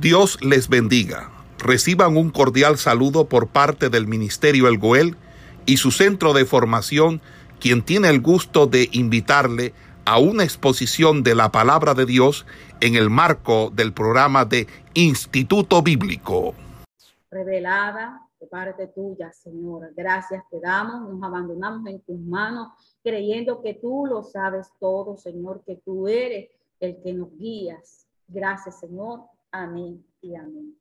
Dios les bendiga. Reciban un cordial saludo por parte del Ministerio El Goel y su centro de formación, quien tiene el gusto de invitarle a una exposición de la palabra de Dios en el marco del programa de Instituto Bíblico. Revelada de parte tuya, Señor. Gracias te damos, nos abandonamos en tus manos, creyendo que tú lo sabes todo, Señor, que tú eres el que nos guías. Gracias, Señor. Amén y amén.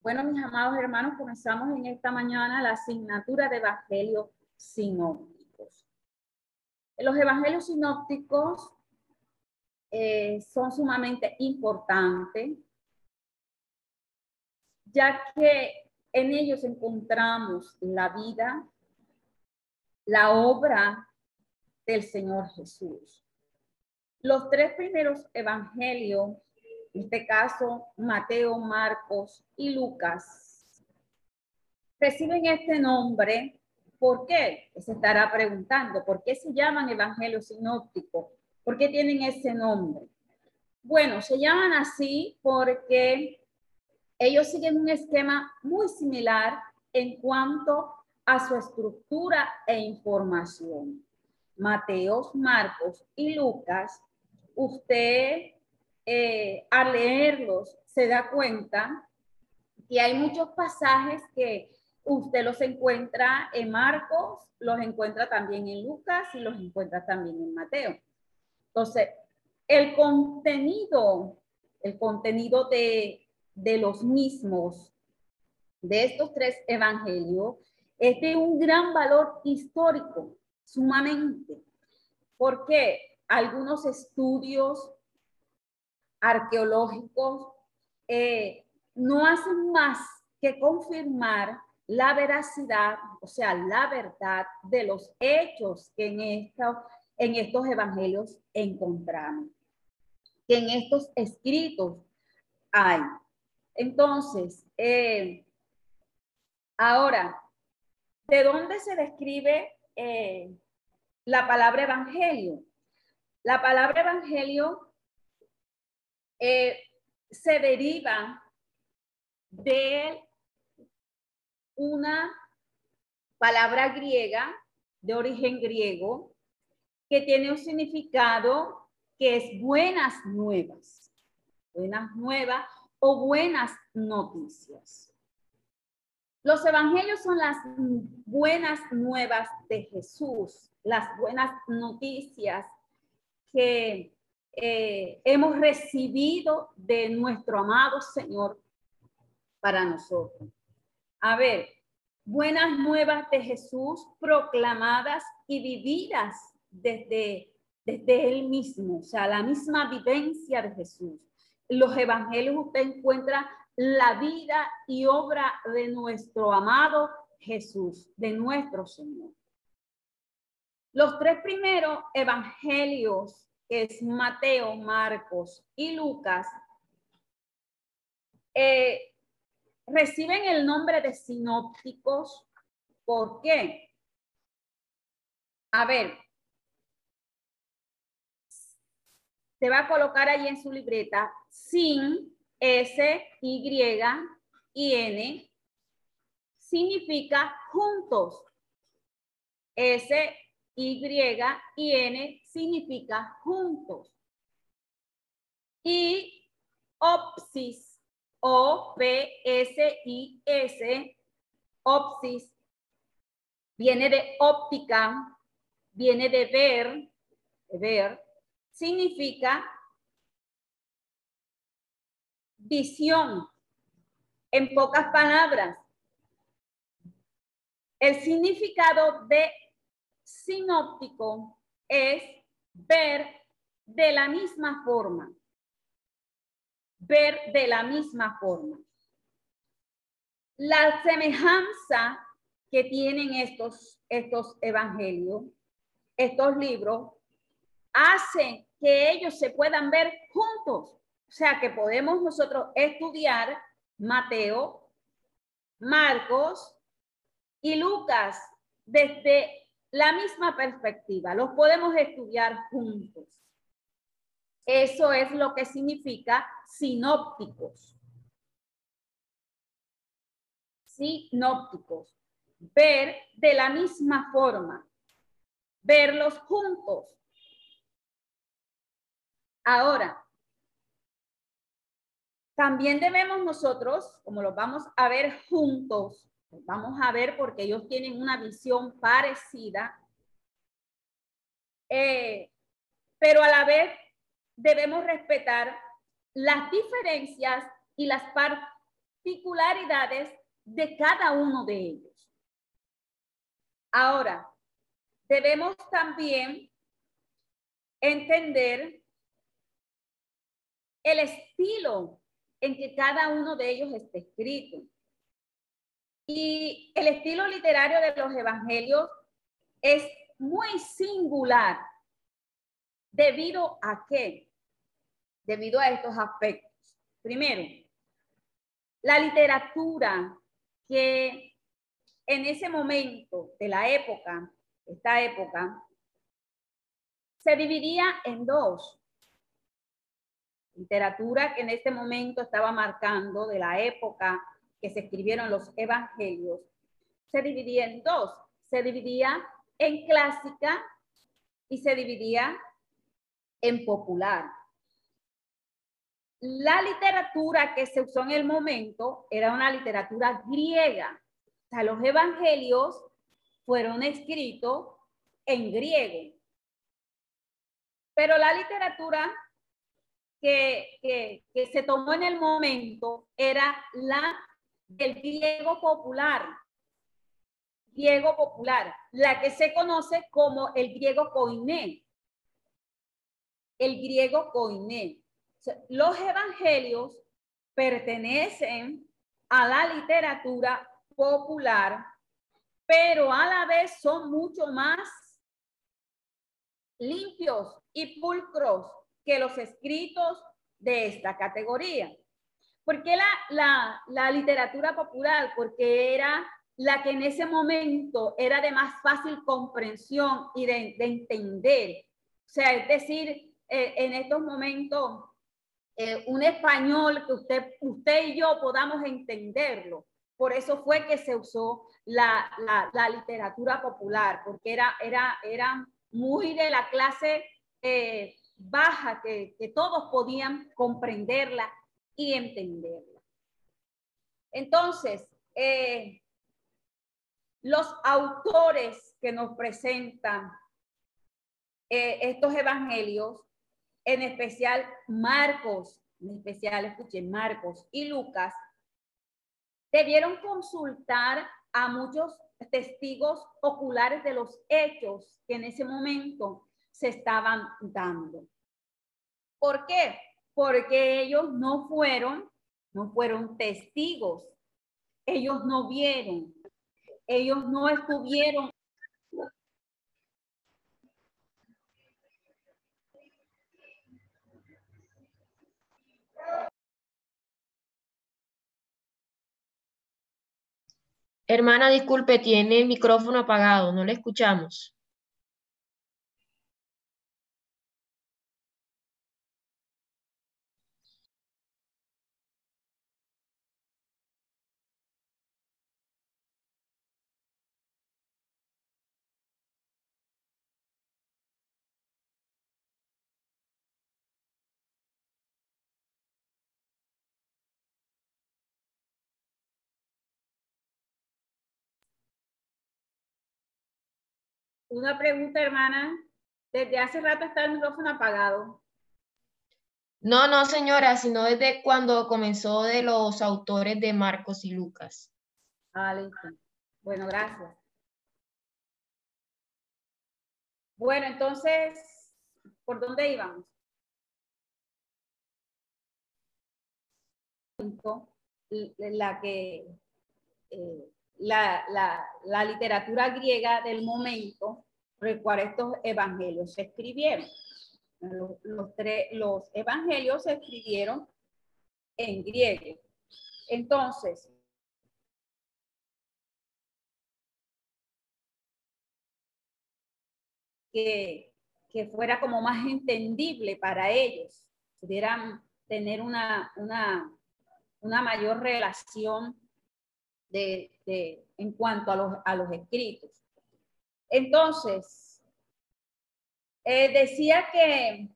Bueno, mis amados hermanos, comenzamos en esta mañana la asignatura de Evangelio sinópticos. Los Evangelios sinópticos eh, son sumamente importantes, ya que en ellos encontramos la vida, la obra del Señor Jesús. Los tres primeros evangelios en este caso Mateo, Marcos y Lucas, reciben este nombre. ¿Por qué? Se estará preguntando, ¿por qué se llaman evangelios sinópticos? ¿Por qué tienen ese nombre? Bueno, se llaman así porque ellos siguen un esquema muy similar en cuanto a su estructura e información. Mateos, Marcos y Lucas, usted eh, al leerlos se da cuenta que hay muchos pasajes que usted los encuentra en Marcos, los encuentra también en Lucas y los encuentra también en Mateo. Entonces, el contenido, el contenido de, de los mismos, de estos tres evangelios, es de un gran valor histórico, sumamente, porque algunos estudios arqueológicos eh, no hacen más que confirmar la veracidad, o sea, la verdad de los hechos que en, en estos evangelios encontramos, que en estos escritos hay. Entonces, eh, ahora, ¿de dónde se describe eh, la palabra evangelio? La palabra evangelio eh, se deriva de una palabra griega de origen griego que tiene un significado que es buenas nuevas, buenas nuevas o buenas noticias. Los evangelios son las buenas nuevas de Jesús, las buenas noticias que eh, hemos recibido de nuestro amado Señor para nosotros. A ver, buenas nuevas de Jesús proclamadas y vividas desde, desde Él mismo, o sea, la misma vivencia de Jesús. los evangelios usted encuentra la vida y obra de nuestro amado Jesús, de nuestro Señor. Los tres primeros evangelios que es Mateo, Marcos y Lucas, eh, reciben el nombre de sinópticos. ¿Por qué? A ver, se va a colocar ahí en su libreta sin S, Y y N significa juntos. S, y y N significa juntos. Y opsis, O, P, S, I, S, opsis, viene de óptica, viene de ver, ver, significa visión. En pocas palabras, el significado de sinóptico es ver de la misma forma. Ver de la misma forma. La semejanza que tienen estos, estos evangelios, estos libros, hace que ellos se puedan ver juntos. O sea, que podemos nosotros estudiar Mateo, Marcos y Lucas desde la misma perspectiva, los podemos estudiar juntos. Eso es lo que significa sinópticos. Sinópticos. Ver de la misma forma. Verlos juntos. Ahora, también debemos nosotros, como los vamos a ver juntos, vamos a ver porque ellos tienen una visión parecida, eh, pero a la vez debemos respetar las diferencias y las particularidades de cada uno de ellos. Ahora, debemos también entender el estilo en que cada uno de ellos está escrito. Y el estilo literario de los evangelios es muy singular. ¿Debido a qué? Debido a estos aspectos. Primero, la literatura que en ese momento de la época, esta época, se dividía en dos literatura que en este momento estaba marcando de la época que se escribieron los evangelios, se dividía en dos. Se dividía en clásica y se dividía en popular. La literatura que se usó en el momento era una literatura griega. O sea, los evangelios fueron escritos en griego. Pero la literatura que, se tomó en el momento era la del griego popular. Griego popular, la que se conoce como el griego koiné. El griego koiné. Los evangelios pertenecen a la literatura popular, pero a la vez son mucho más limpios y pulcros que los escritos de esta categoría. ¿Por qué la, la, literatura popular? Porque era la que en ese momento era de más fácil comprensión y de, entender. O sea, es decir, eh, en estos momentos, eh, un español que usted, usted y yo podamos entenderlo. Por eso fue que se usó la, la, literatura popular, porque era, era, era muy de la clase eh, baja que, todos podían comprenderla y entenderla. Entonces, eh, los autores que nos presentan eh, estos evangelios, en especial Marcos, en especial escuchen Marcos y Lucas, debieron consultar a muchos testigos oculares de los hechos que en ese momento se estaban dando. ¿Por qué? Porque ellos no fueron, no fueron testigos. Ellos no vieron. Ellos no estuvieron Hermana, disculpe, tiene el micrófono apagado, no le escuchamos. Una pregunta, hermana. Desde hace rato está el micrófono apagado. No, no, señora, sino desde cuando comenzó de los autores de Marcos y Lucas. Ah, listo. Bueno, gracias. Bueno, entonces, ¿por dónde íbamos? La que eh, la, literatura griega del momento recuerda estos evangelios se escribieron. Los, los evangelios se escribieron en griego. Entonces, que, que fuera como más entendible para ellos, pudieran tener una, una, una mayor relación de, de, en cuanto a los, a los escritos. Entonces, eh, decía que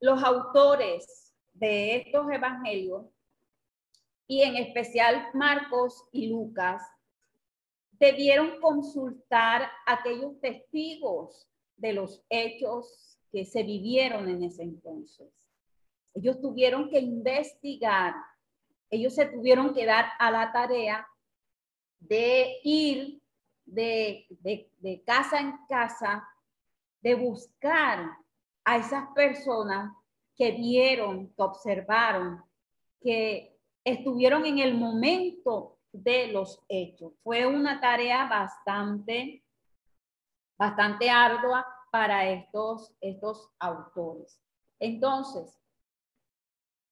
los autores de estos evangelios, y en especial Marcos y Lucas, debieron consultar aquellos testigos de los hechos que se vivieron en ese entonces. Ellos tuvieron que investigar, ellos se tuvieron que dar a la tarea de ir de, de, casa en casa, de buscar a esas personas que vieron, que observaron, que estuvieron en el momento de los hechos. Fue una tarea bastante, bastante ardua para estos, estos autores. Entonces,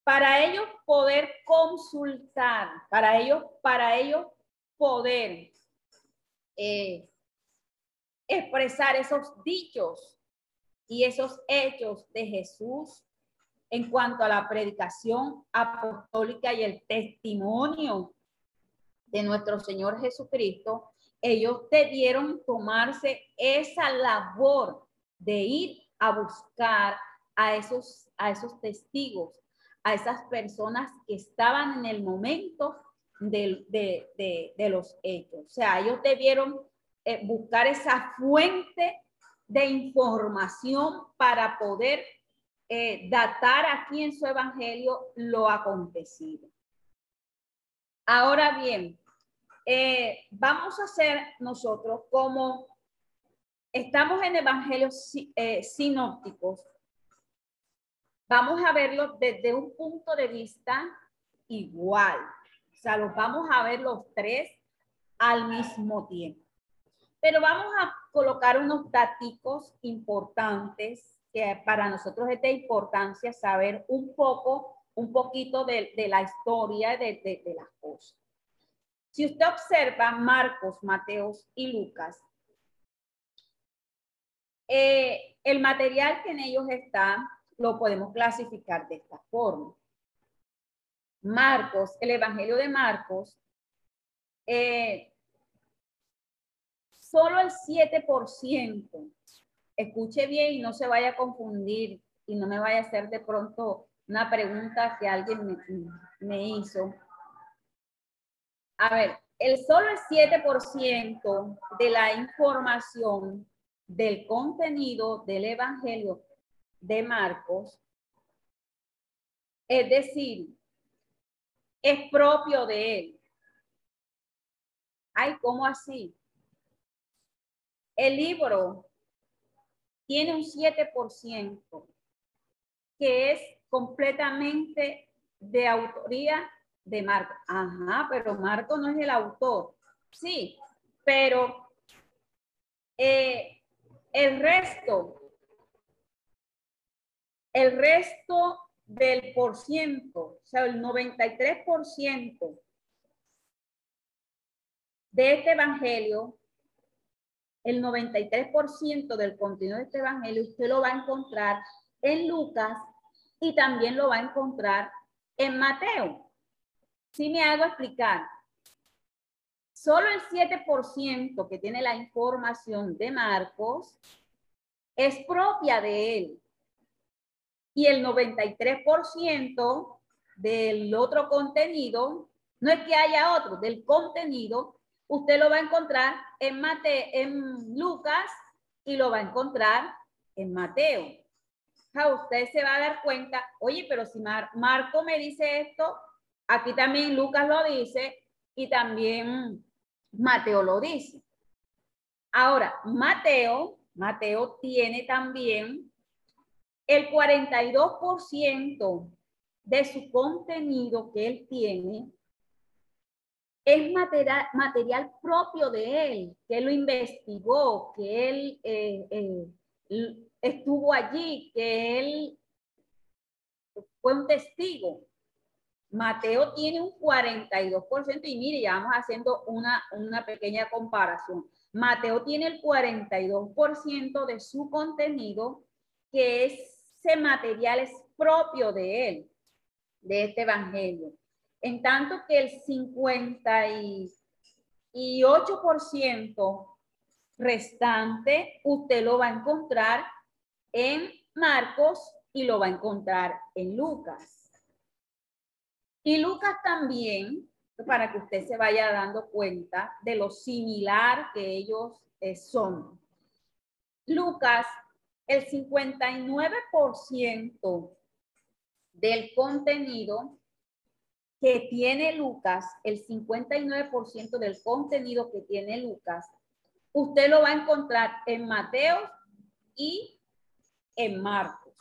para ellos poder consultar, para ellos, para ellos poder eh, expresar esos dichos y esos hechos de Jesús en cuanto a la predicación apostólica y el testimonio de nuestro Señor Jesucristo, ellos debieron tomarse esa labor de ir a buscar a esos, a esos testigos, a esas personas que estaban en el momento de, de, los hechos. O sea, ellos debieron eh, buscar esa fuente de información para poder eh, datar aquí en su evangelio lo acontecido. Ahora bien, eh, vamos a hacer nosotros como estamos en evangelios sinópticos, vamos a verlo desde un punto de vista igual. O sea, los vamos a ver los tres al mismo tiempo. Pero vamos a colocar unos datos importantes que para nosotros es de importancia saber un poco, un poquito de, la historia de, las cosas. Si usted observa Marcos, Mateos y Lucas, eh, el material que en ellos está lo podemos clasificar de esta forma. Marcos, el Evangelio de Marcos, eh, solo el 7% escuche bien y no se vaya a confundir y no me vaya a hacer de pronto una pregunta que alguien me, hizo. A ver, el solo el 7% de la información del contenido del Evangelio de Marcos, es decir, es propio de él. Ay, ¿cómo así? El libro tiene un 7% que es completamente de autoría de Marco. Ajá, pero Marco no es el autor. Sí, pero eh, el resto, el resto del por ciento, o sea, el 93% de este evangelio el 93% del contenido de este evangelio usted lo va a encontrar en Lucas y también lo va a encontrar en Mateo. Si me hago explicar, solo el 7% que tiene la información de Marcos es propia de él. Y el 93% del otro contenido, no es que haya otro, del contenido usted lo va a encontrar en, Mate, en Lucas y lo va a encontrar en Mateo. usted se va a dar cuenta, oye, pero si Marco me dice esto, aquí también Lucas lo dice y también Mateo lo dice. Ahora, Mateo, Mateo tiene también el 42% de su contenido que él tiene es material, propio de él, que lo investigó, que él eh, eh, estuvo allí, que él fue un testigo. Mateo tiene un 42% y mire, ya vamos haciendo una, una pequeña comparación. Mateo tiene el 42% de su contenido que ese material es propio de él, de este evangelio. En tanto que el 58% restante usted lo va a encontrar en Marcos y lo va a encontrar en Lucas. Y Lucas también, para que usted se vaya dando cuenta de lo similar que ellos eh, son. Lucas, el 59% del contenido que tiene Lucas, el 59% del contenido que tiene Lucas, usted lo va a encontrar en Mateo y en Marcos.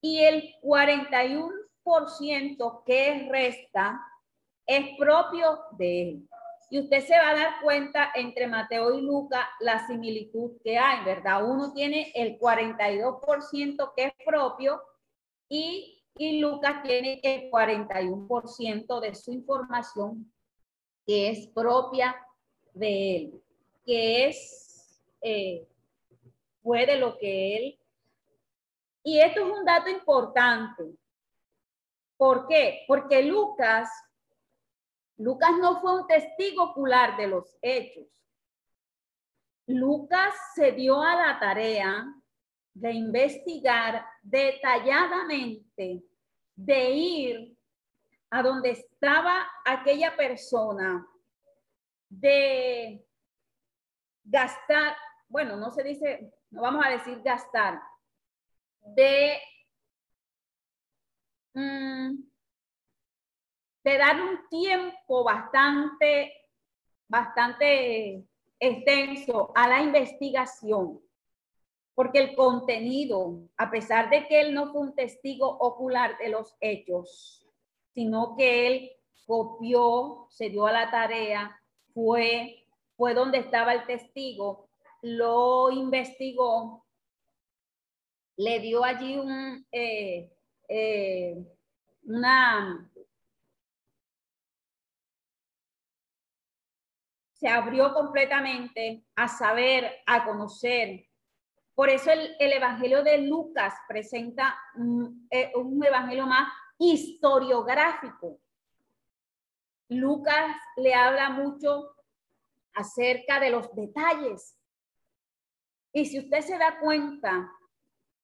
Y el 41% que resta es propio de él. Y usted se va a dar cuenta entre Mateo y Lucas la similitud que hay, ¿verdad? Uno tiene el 42% que es propio y y Lucas tiene el 41% de su información que es propia de él, que es, eh, fue de lo que él. Y esto es un dato importante. ¿Por qué? Porque Lucas, Lucas no fue un testigo ocular de los hechos. Lucas se dio a la tarea de investigar detalladamente, de ir a donde estaba aquella persona, de gastar, bueno, no se dice, no vamos a decir gastar, de, mm, de dar un tiempo bastante, bastante extenso a la investigación porque el contenido, a pesar de que él no fue un testigo ocular de los hechos, sino que él copió, se dio a la tarea, fue, fue donde estaba el testigo, lo investigó, le dio allí un, eh, eh, una, se abrió completamente a saber, a conocer por eso el, Evangelio de Lucas presenta eh, un, evangelio más historiográfico. Lucas le habla mucho acerca de los detalles. Y si usted se da cuenta,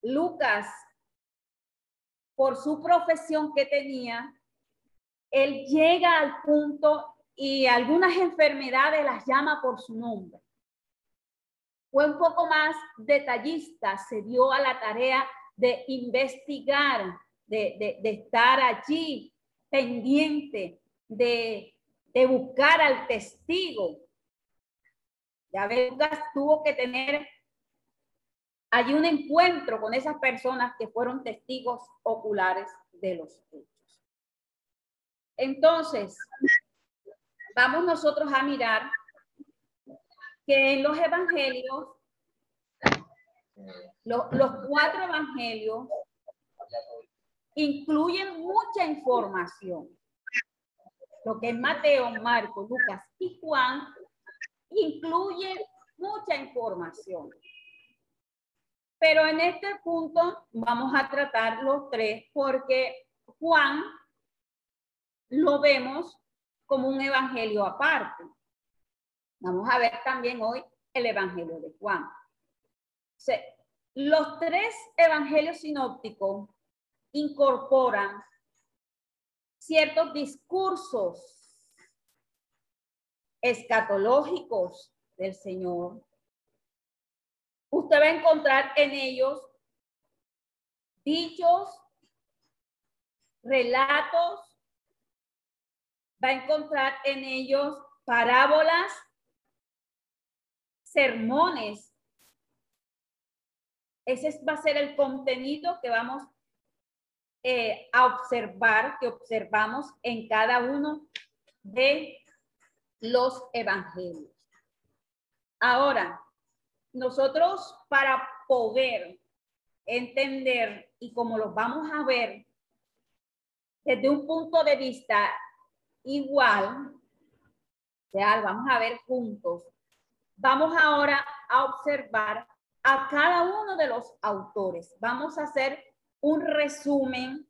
Lucas, por su profesión que tenía, él llega al punto y algunas enfermedades las llama por su nombre fue un poco más detallista, se dio a la tarea de investigar, de, estar allí pendiente, de, buscar al testigo. Ya Lucas tuvo que tener allí un encuentro con esas personas que fueron testigos oculares de los hechos. Entonces, vamos nosotros a mirar que en los evangelios, los cuatro evangelios incluyen mucha información. Lo que es Mateo, Marcos, Lucas y Juan incluye mucha información. Pero en este punto vamos a tratar los tres porque Juan lo vemos como un evangelio aparte. Vamos a ver también hoy el Evangelio de Juan. los tres evangelios sinópticos incorporan ciertos discursos escatológicos del Señor. Usted va a encontrar en ellos dichos, relatos, a encontrar en ellos parábolas sermones. Ese va a ser el contenido que vamos eh, a observar, que observamos en cada uno de los evangelios. Ahora, nosotros para poder entender y como los vamos a ver desde un punto de vista igual, vamos a ver juntos Vamos ahora a observar a cada uno de los autores. Vamos a hacer un resumen,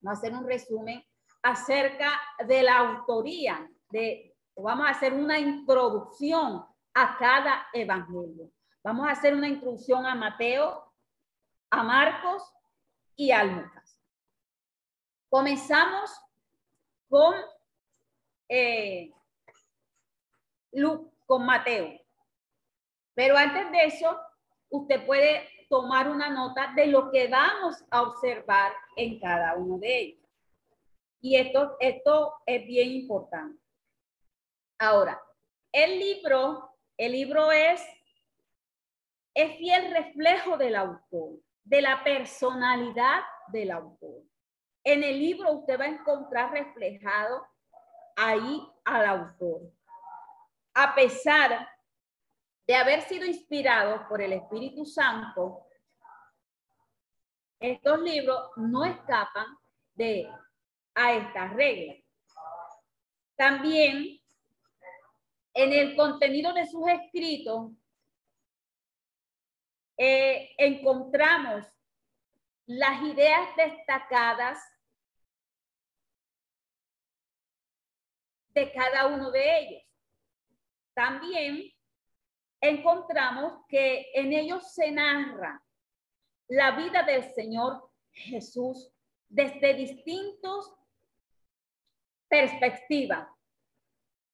vamos a hacer un resumen acerca de la autoría, de, vamos a hacer una introducción a cada evangelio. Vamos a hacer una introducción a Mateo, a Marcos y a Lucas. Comenzamos con, eh, con Mateo. Pero antes de eso, usted puede tomar una nota de lo que vamos a observar en cada uno de ellos. Y esto, esto es bien importante. Ahora, el libro, el libro es, es reflejo del autor, de la personalidad del autor. En el libro usted va a encontrar reflejado ahí al autor. A pesar de haber sido inspirados por el Espíritu Santo, estos libros no escapan de a estas reglas. También en el contenido de sus escritos eh, encontramos las ideas destacadas de cada uno de ellos. También encontramos que en ellos se narra la vida del Señor Jesús desde distintos perspectivas.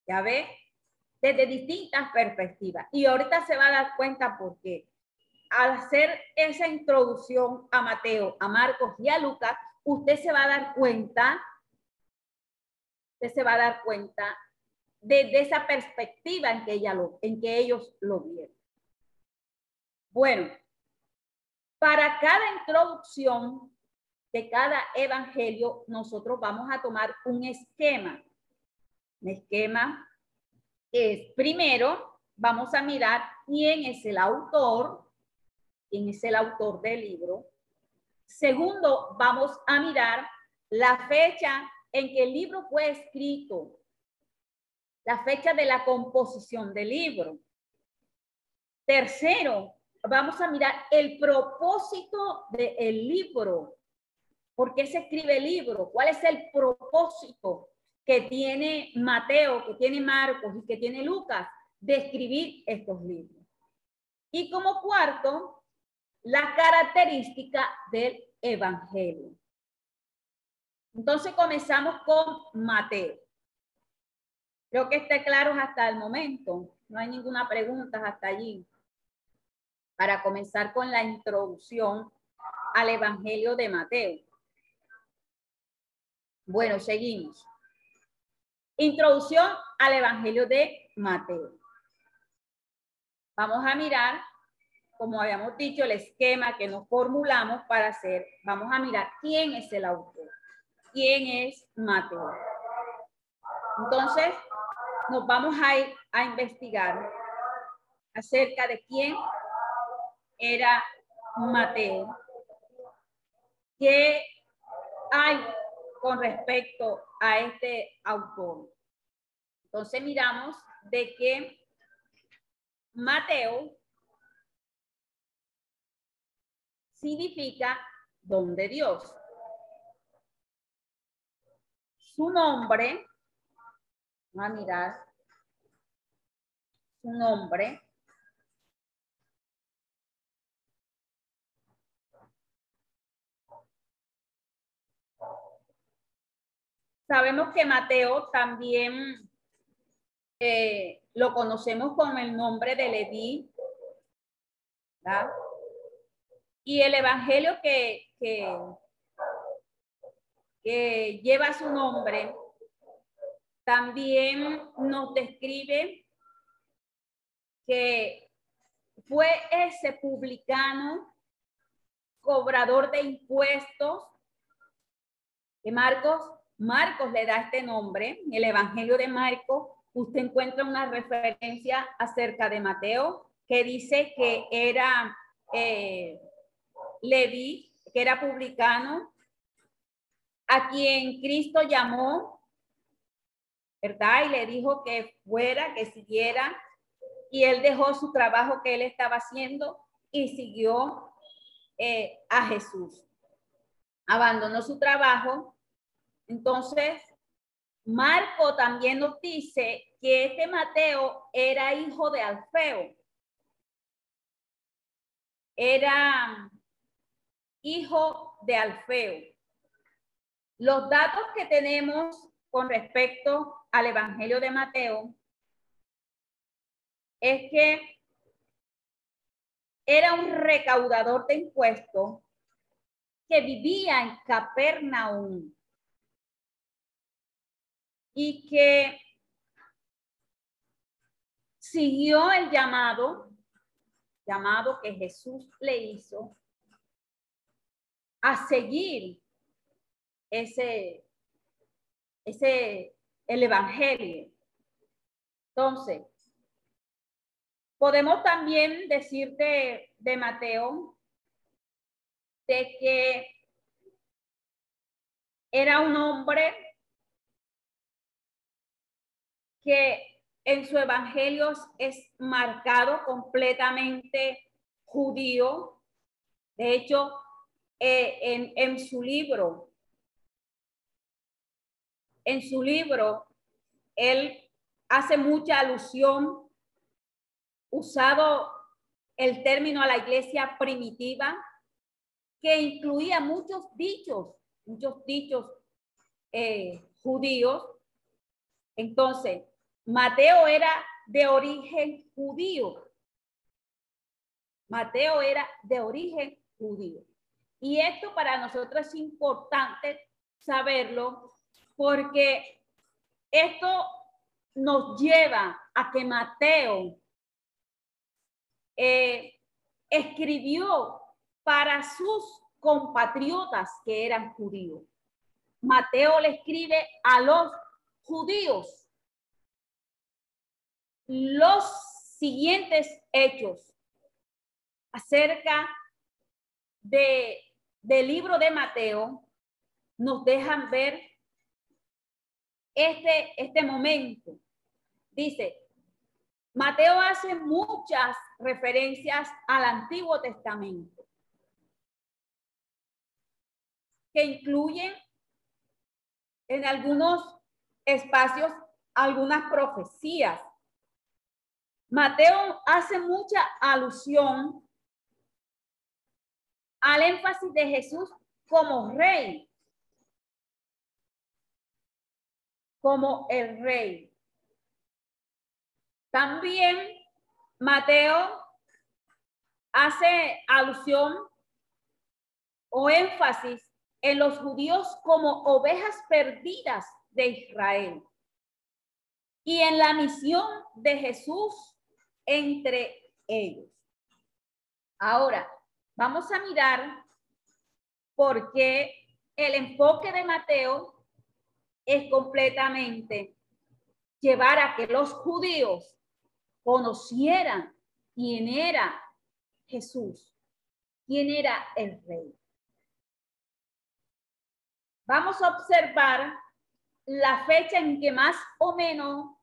¿Ya ve? Desde distintas perspectivas. Y ahorita se va a dar cuenta por qué. Al hacer esa introducción a Mateo, a Marcos y a Lucas, usted se va a dar cuenta, usted se va a dar cuenta de, esa perspectiva en que, ella lo, en que ellos lo vieron. Bueno, para cada introducción de cada evangelio, nosotros vamos a tomar un esquema. Un esquema es, primero, vamos a mirar quién es el autor, quién es el autor del libro. Segundo, vamos a mirar la fecha en que el libro fue escrito, la fecha de la composición del libro. Tercero, vamos a mirar el propósito del libro. ¿Por qué se escribe el libro? ¿Cuál es el propósito que tiene Mateo, que tiene Marcos y que tiene Lucas de escribir estos libros? Y como cuarto, la característica del Evangelio. Entonces comenzamos con Mateo. Creo que esté claro hasta el momento. No hay ninguna pregunta hasta allí. Para comenzar con la introducción al Evangelio de Mateo. Bueno, seguimos. Introducción al Evangelio de Mateo. Vamos a mirar, como habíamos dicho, el esquema que nos formulamos para hacer. Vamos a mirar quién es el autor. ¿Quién es Mateo? Entonces, nos vamos a ir a investigar acerca de quién era Mateo, qué hay con respecto a este autor. Entonces miramos de que Mateo significa don de Dios. Su nombre a mirar su nombre. Sabemos que Mateo también eh, lo conocemos con el nombre de Leví. ¿verdad? Y el evangelio que, que, que lleva su nombre también nos describe que fue ese publicano cobrador de impuestos que Marcos, Marcos le da este nombre, el Evangelio de Marcos, usted encuentra una referencia acerca de Mateo que dice que era eh, que era publicano, a quien Cristo llamó ¿verdad? Y le dijo que fuera, que siguiera, y él dejó su trabajo que él estaba haciendo y siguió eh, a Jesús. Abandonó su trabajo. Entonces, Marco también nos dice que este Mateo era hijo de Alfeo. Era hijo de Alfeo. Los datos que tenemos con respecto al Evangelio de Mateo es que era un recaudador de impuestos que vivía en Capernaum y que siguió el llamado, llamado que Jesús le hizo, a seguir ese, ese, el evangelio. Entonces, podemos también decir de, Mateo de que era un hombre que en su evangelio es marcado completamente judío. De hecho, eh, en, en su libro en su libro, él hace mucha alusión, usado el término a la iglesia primitiva, que incluía muchos dichos, muchos dichos eh, judíos. Entonces, Mateo era de origen judío. Mateo era de origen judío. Y esto para nosotros es importante saberlo porque esto nos lleva a que Mateo eh, escribió para sus compatriotas que eran judíos. Mateo le escribe a los judíos los siguientes hechos acerca de, del libro de Mateo nos dejan ver este, este momento. Dice, Mateo hace muchas referencias al Antiguo Testamento, que incluyen en algunos espacios algunas profecías. Mateo hace mucha alusión al énfasis de Jesús como rey como el rey. También Mateo hace alusión o énfasis en los judíos como ovejas perdidas de Israel y en la misión de Jesús entre ellos. Ahora, vamos a mirar por qué el enfoque de Mateo es completamente llevar a que los judíos conocieran quién era Jesús, quién era el rey. Vamos a observar la fecha en que más o menos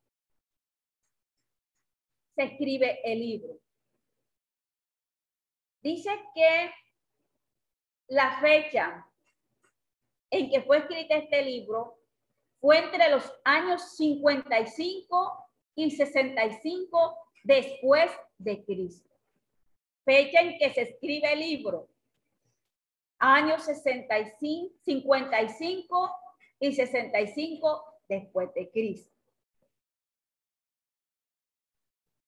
se escribe el libro. Dice que la fecha en que fue escrito este libro fue entre los años 55 y 65 después de Cristo. Fecha en que se escribe el libro. Años 65, 55 y 65 después de Cristo.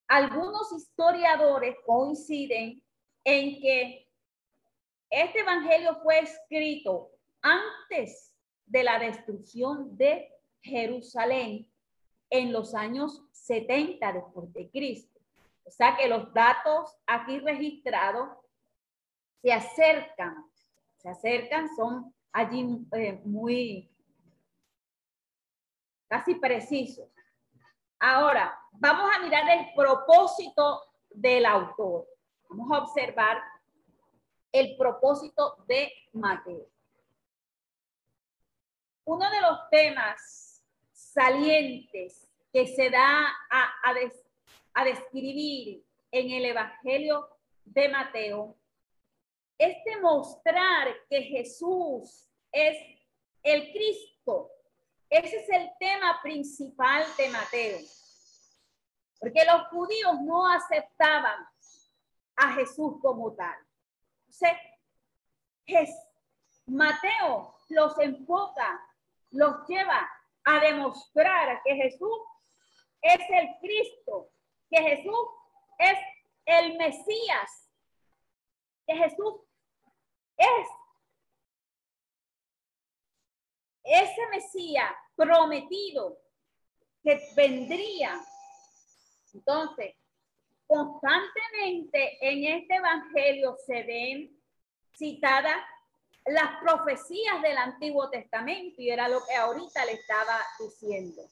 Algunos historiadores coinciden en que este evangelio fue escrito antes de la destrucción de Jerusalén en los años 70 después de Cristo. O sea que los datos aquí registrados se acercan, se acercan, son allí eh, muy casi precisos. Ahora, vamos a mirar el propósito del autor. Vamos a observar el propósito de Mateo. Uno de los temas salientes que se da a, describir en el Evangelio de Mateo es demostrar que Jesús es el Cristo. Ese es el tema principal de Mateo. Porque los judíos no aceptaban a Jesús como tal. Mateo los enfoca, los lleva a demostrar que Jesús es el Cristo, que Jesús es el Mesías, que Jesús es ese Mesías prometido que vendría. Entonces, constantemente en este Evangelio se ven citadas las profecías del Antiguo Testamento y era lo que ahorita le estaba diciendo.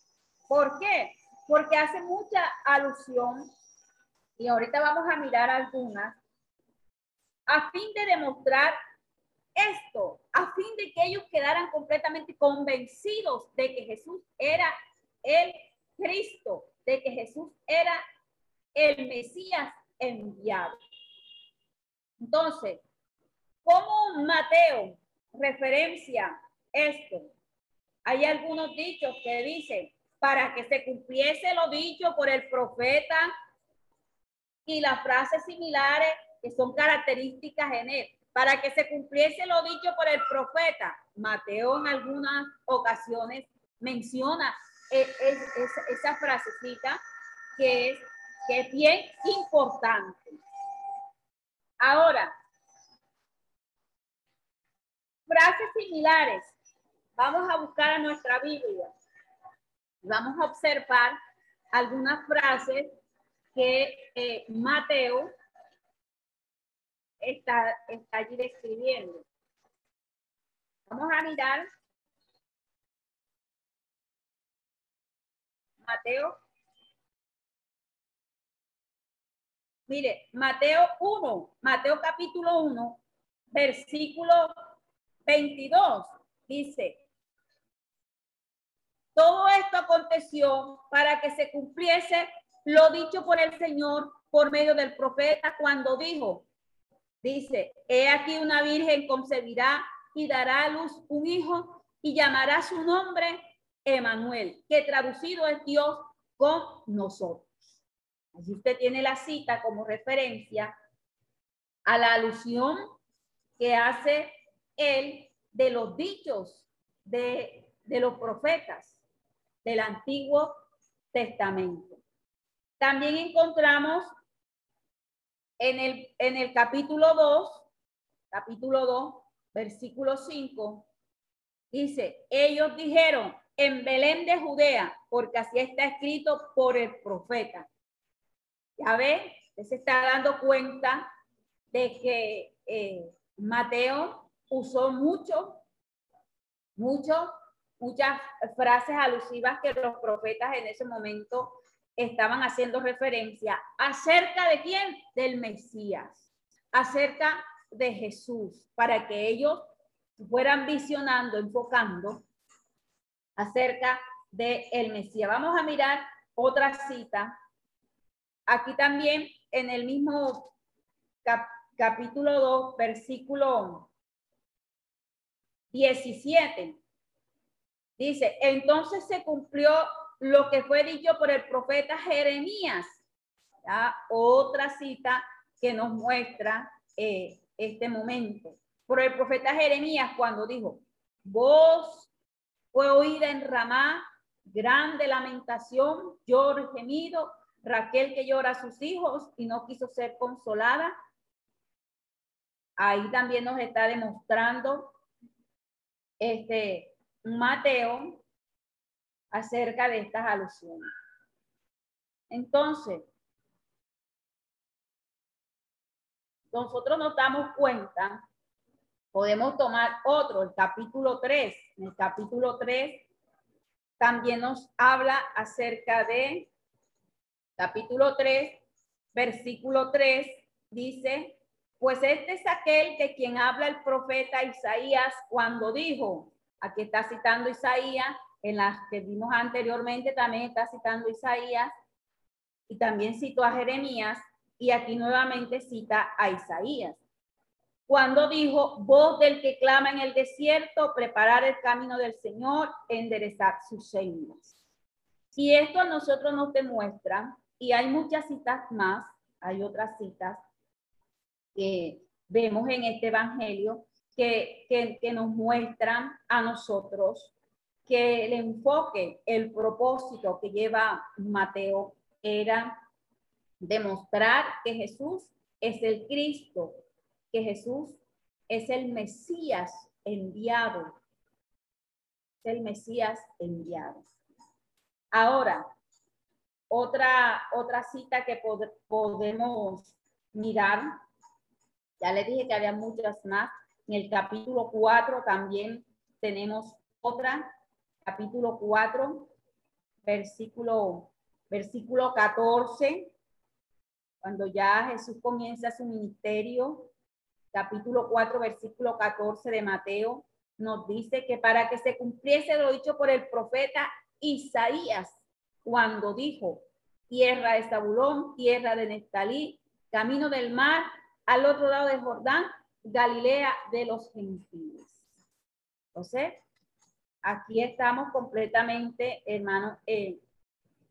¿Por qué? Porque hace mucha alusión y ahorita vamos a mirar algunas a fin de demostrar esto, a fin de que ellos quedaran completamente convencidos de que Jesús era el Cristo, de que Jesús era el Mesías enviado. Entonces, ¿cómo Mateo referencia esto? Hay algunos dichos que dicen, para que se cumpliese lo dicho por el profeta y las frases similares que son características en él, para que se cumpliese lo dicho por el profeta. Mateo en algunas ocasiones menciona e, esa frasecita que es, que es bien importante. Ahora, frases similares. Vamos a buscar a nuestra Biblia. Vamos a observar algunas frases que eh, Mateo está, está allí describiendo. Vamos a mirar Mateo. Mire, Mateo 1, Mateo capítulo 1, versículo 22, dice, todo esto aconteció para que se cumpliese lo dicho por el Señor por medio del profeta cuando dijo, Dice, he aquí una virgen concebirá y dará a luz un hijo y llamará su nombre Emanuel, que traducido es Dios con nosotros. Así usted tiene la cita como referencia a la alusión que hace él de los dichos de, de los profetas del Antiguo Testamento. También encontramos en el, en el capítulo 2, capítulo 2, versículo 5, dice, ellos dijeron en Belén de Judea, porque así está escrito por el profeta. Ya ve, se está dando cuenta de que eh, Mateo usó mucho, mucho, muchas frases alusivas que los profetas en ese momento estaban haciendo referencia acerca de quién? Del Mesías, acerca de Jesús, para que ellos fueran visionando, enfocando acerca de el Mesías. Vamos a mirar otra cita. Aquí también en el mismo capítulo 2, versículo 17. Dice, entonces se cumplió lo que fue dicho por el profeta Jeremías. Otra cita que nos muestra eh, este momento. Por el profeta Jeremías cuando dijo, voz fue oída en Ramá, grande lamentación, lloro gemido, Raquel que llora a sus hijos y no quiso ser consolada. Ahí también nos está demostrando este Mateo acerca de estas alusiones. Entonces, nosotros nos damos cuenta, podemos tomar otro, el capítulo 3. En el capítulo 3 también nos habla acerca de, capítulo 3, versículo 3, dice, pues este es aquel de quien habla el profeta Isaías cuando dijo, aquí está citando Isaías, en las que vimos anteriormente también está citando Isaías y también citó a Jeremías, Y aquí nuevamente cita a Isaías. Cuando dijo, voz del que clama en el desierto, preparar el camino del Señor, enderezar sus sendas. Y esto a nosotros nos demuestra, y hay muchas citas más, hay otras citas que vemos en este Evangelio que, que, nos muestran a nosotros que el enfoque, el propósito que lleva Mateo era demostrar que Jesús es el Cristo, que Jesús es el Mesías enviado, el Mesías enviado. Ahora, otra, otra cita que podemos mirar, ya le dije que había muchas más, en el capítulo 4 también tenemos otra, capítulo 4, versículo, versículo 14, cuando ya Jesús comienza su ministerio, capítulo 4, versículo 14 de Mateo, nos dice que para que se cumpliese lo dicho por el profeta Isaías cuando dijo, tierra de Zabulón, tierra de Neftalí, camino del mar, al otro lado de Jordán, Galilea de los gentiles. Entonces, aquí estamos completamente, hermanos, eh,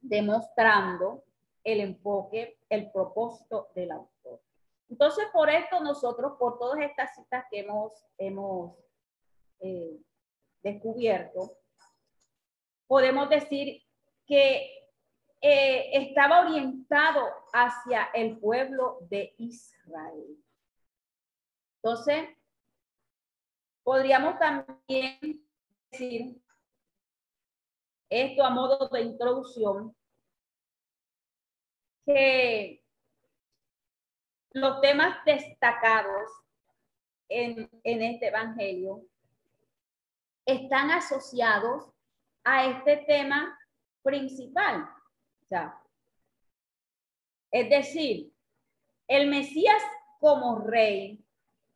demostrando el enfoque, el propósito del autor. Entonces, por esto nosotros, por todas estas citas que hemos, hemos eh, descubierto, podemos decir que eh, estaba orientado hacia el pueblo de Israel. Entonces, podríamos también decir esto a modo de introducción, que los temas destacados en, en este Evangelio están asociados a este tema principal. Es decir, el Mesías como rey,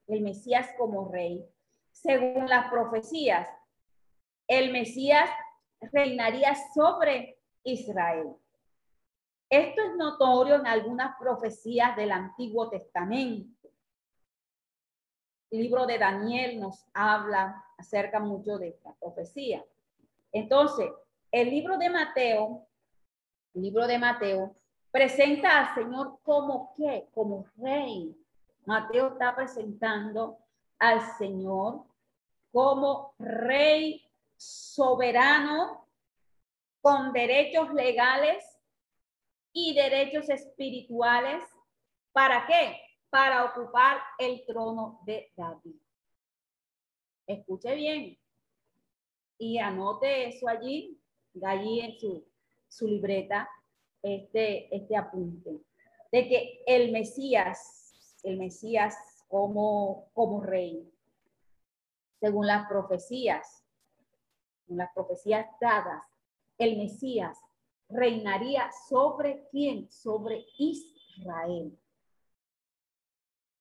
el Mesías como rey, según las profecías, el Mesías reinaría sobre Israel. Esto es notorio en algunas profecías del Antiguo Testamento. El libro de Daniel nos habla acerca mucho de esta profecía. Entonces, el libro de Mateo, el libro de Mateo, presenta al Señor como qué? Como rey. Mateo está presentando al Señor como rey soberano con derechos legales y derechos espirituales. ¿Para qué? Para ocupar el trono de David. Escuche bien y anote eso allí, allí en su, su libreta, este, este apunte, de que el Mesías, el Mesías como, como rey, según las profecías, según las profecías dadas, el Mesías reinaría sobre quién? Sobre Israel.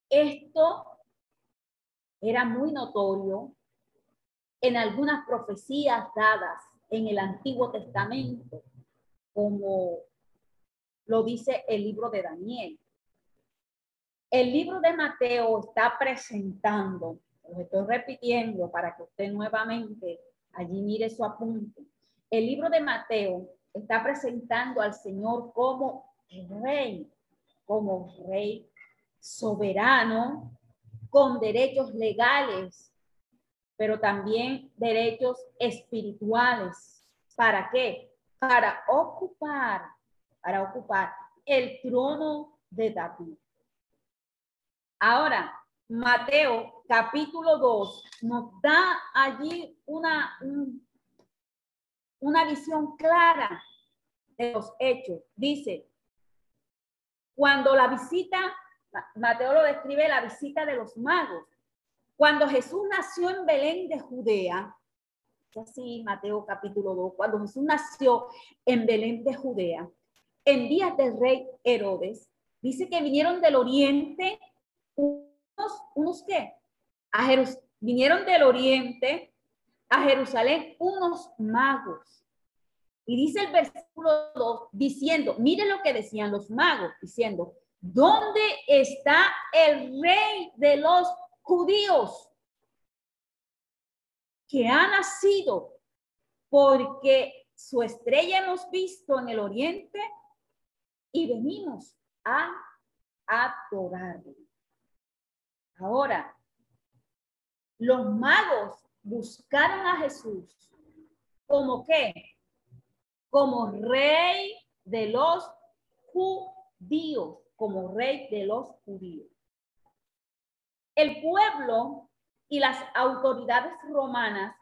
Esto era muy notorio en algunas profecías dadas en el Antiguo Testamento, como lo dice el libro de Daniel. El libro de Mateo está presentando, lo estoy repitiendo para que usted nuevamente allí mire su apunte. El libro de Mateo está presentando al Señor como rey, como rey soberano, con derechos legales pero también derechos espirituales. ¿Para qué? Para ocupar, para ocupar el trono de David. Ahora, Mateo capítulo 2 nos da allí una, una visión clara de los hechos. Dice, cuando la visita, Mateo lo describe la visita de los magos. Cuando Jesús nació en Belén de Judea, así Mateo capítulo 2, cuando Jesús nació en Belén de Judea, en días del rey Herodes, dice que vinieron del oriente unos, unos qué? A vinieron del oriente a Jerusalén unos magos. Y dice el versículo 2 diciendo, mire lo que decían los magos, diciendo, ¿dónde está el rey de los judíos? Que ha nacido porque su estrella hemos visto en el oriente y venimos a adorarle. Ahora, los magos buscaron a Jesús como qué? Como rey de los judíos, como rey de los judíos. El pueblo y las autoridades romanas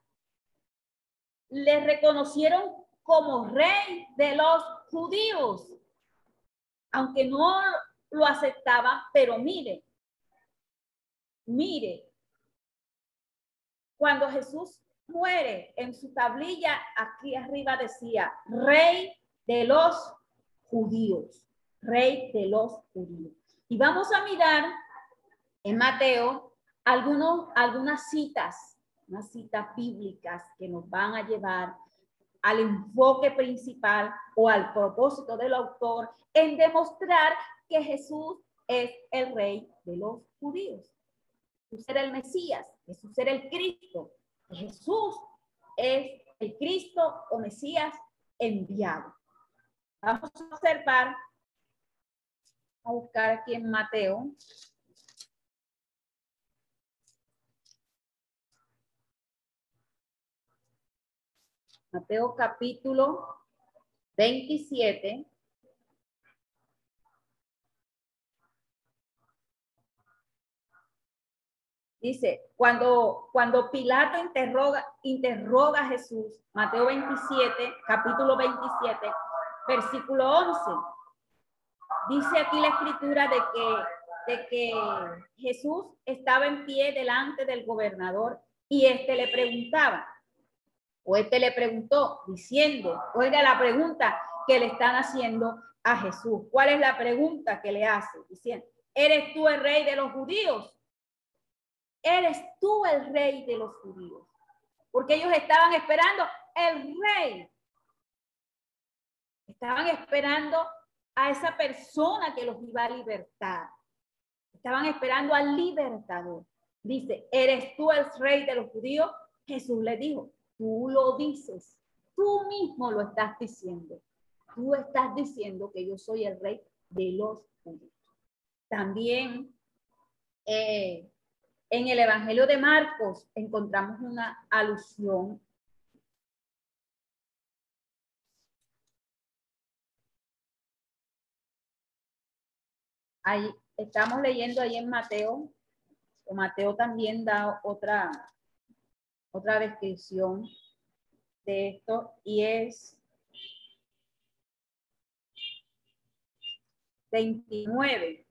le reconocieron como rey de los judíos, aunque no lo aceptaba, pero mire, mire, cuando Jesús muere en su tablilla, aquí arriba decía, rey de los judíos, rey de los judíos. Y vamos a mirar en Mateo algunos, algunas citas, unas citas bíblicas que nos van a llevar al enfoque principal o al propósito del autor en demostrar que Jesús es el rey de los judíos. Jesús era el Mesías, Jesús era el Cristo. Jesús es el Cristo o Mesías enviado. Vamos a observar, a buscar aquí en Mateo. Mateo capítulo 27. Dice, cuando, cuando Pilato interroga, interroga a Jesús, Mateo 27, capítulo 27, versículo 11, dice aquí la escritura de que, de que Jesús estaba en pie delante del gobernador y este le preguntaba, o este le preguntó diciendo, oiga la pregunta que le están haciendo a Jesús. ¿Cuál es la pregunta que le hace? Diciendo, ¿eres tú el rey de los judíos? eres tú el rey de los judíos. Porque ellos estaban esperando el rey. Estaban esperando a esa persona que los iba a libertar. Estaban esperando al libertador. Dice, ¿eres tú el rey de los judíos? Jesús le dijo, tú lo dices, tú mismo lo estás diciendo. Tú estás diciendo que yo soy el rey de los judíos. También eh, en el Evangelio de Marcos encontramos una alusión Ahí estamos leyendo ahí en Mateo, o Mateo también da otra, otra descripción de esto y es 29.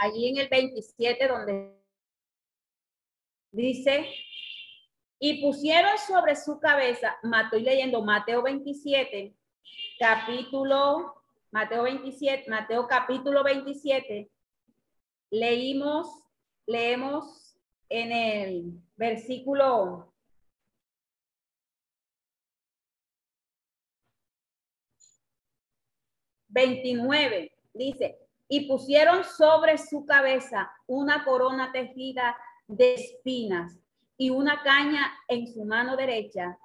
Allí en el 27 donde Dice, y pusieron sobre su cabeza, estoy leyendo Mateo 27, capítulo, Mateo 27, Mateo capítulo 27, leímos, leemos en el versículo Veintinueve, dice, y pusieron sobre su cabeza una corona tejida de espinas y una caña en su mano derecha,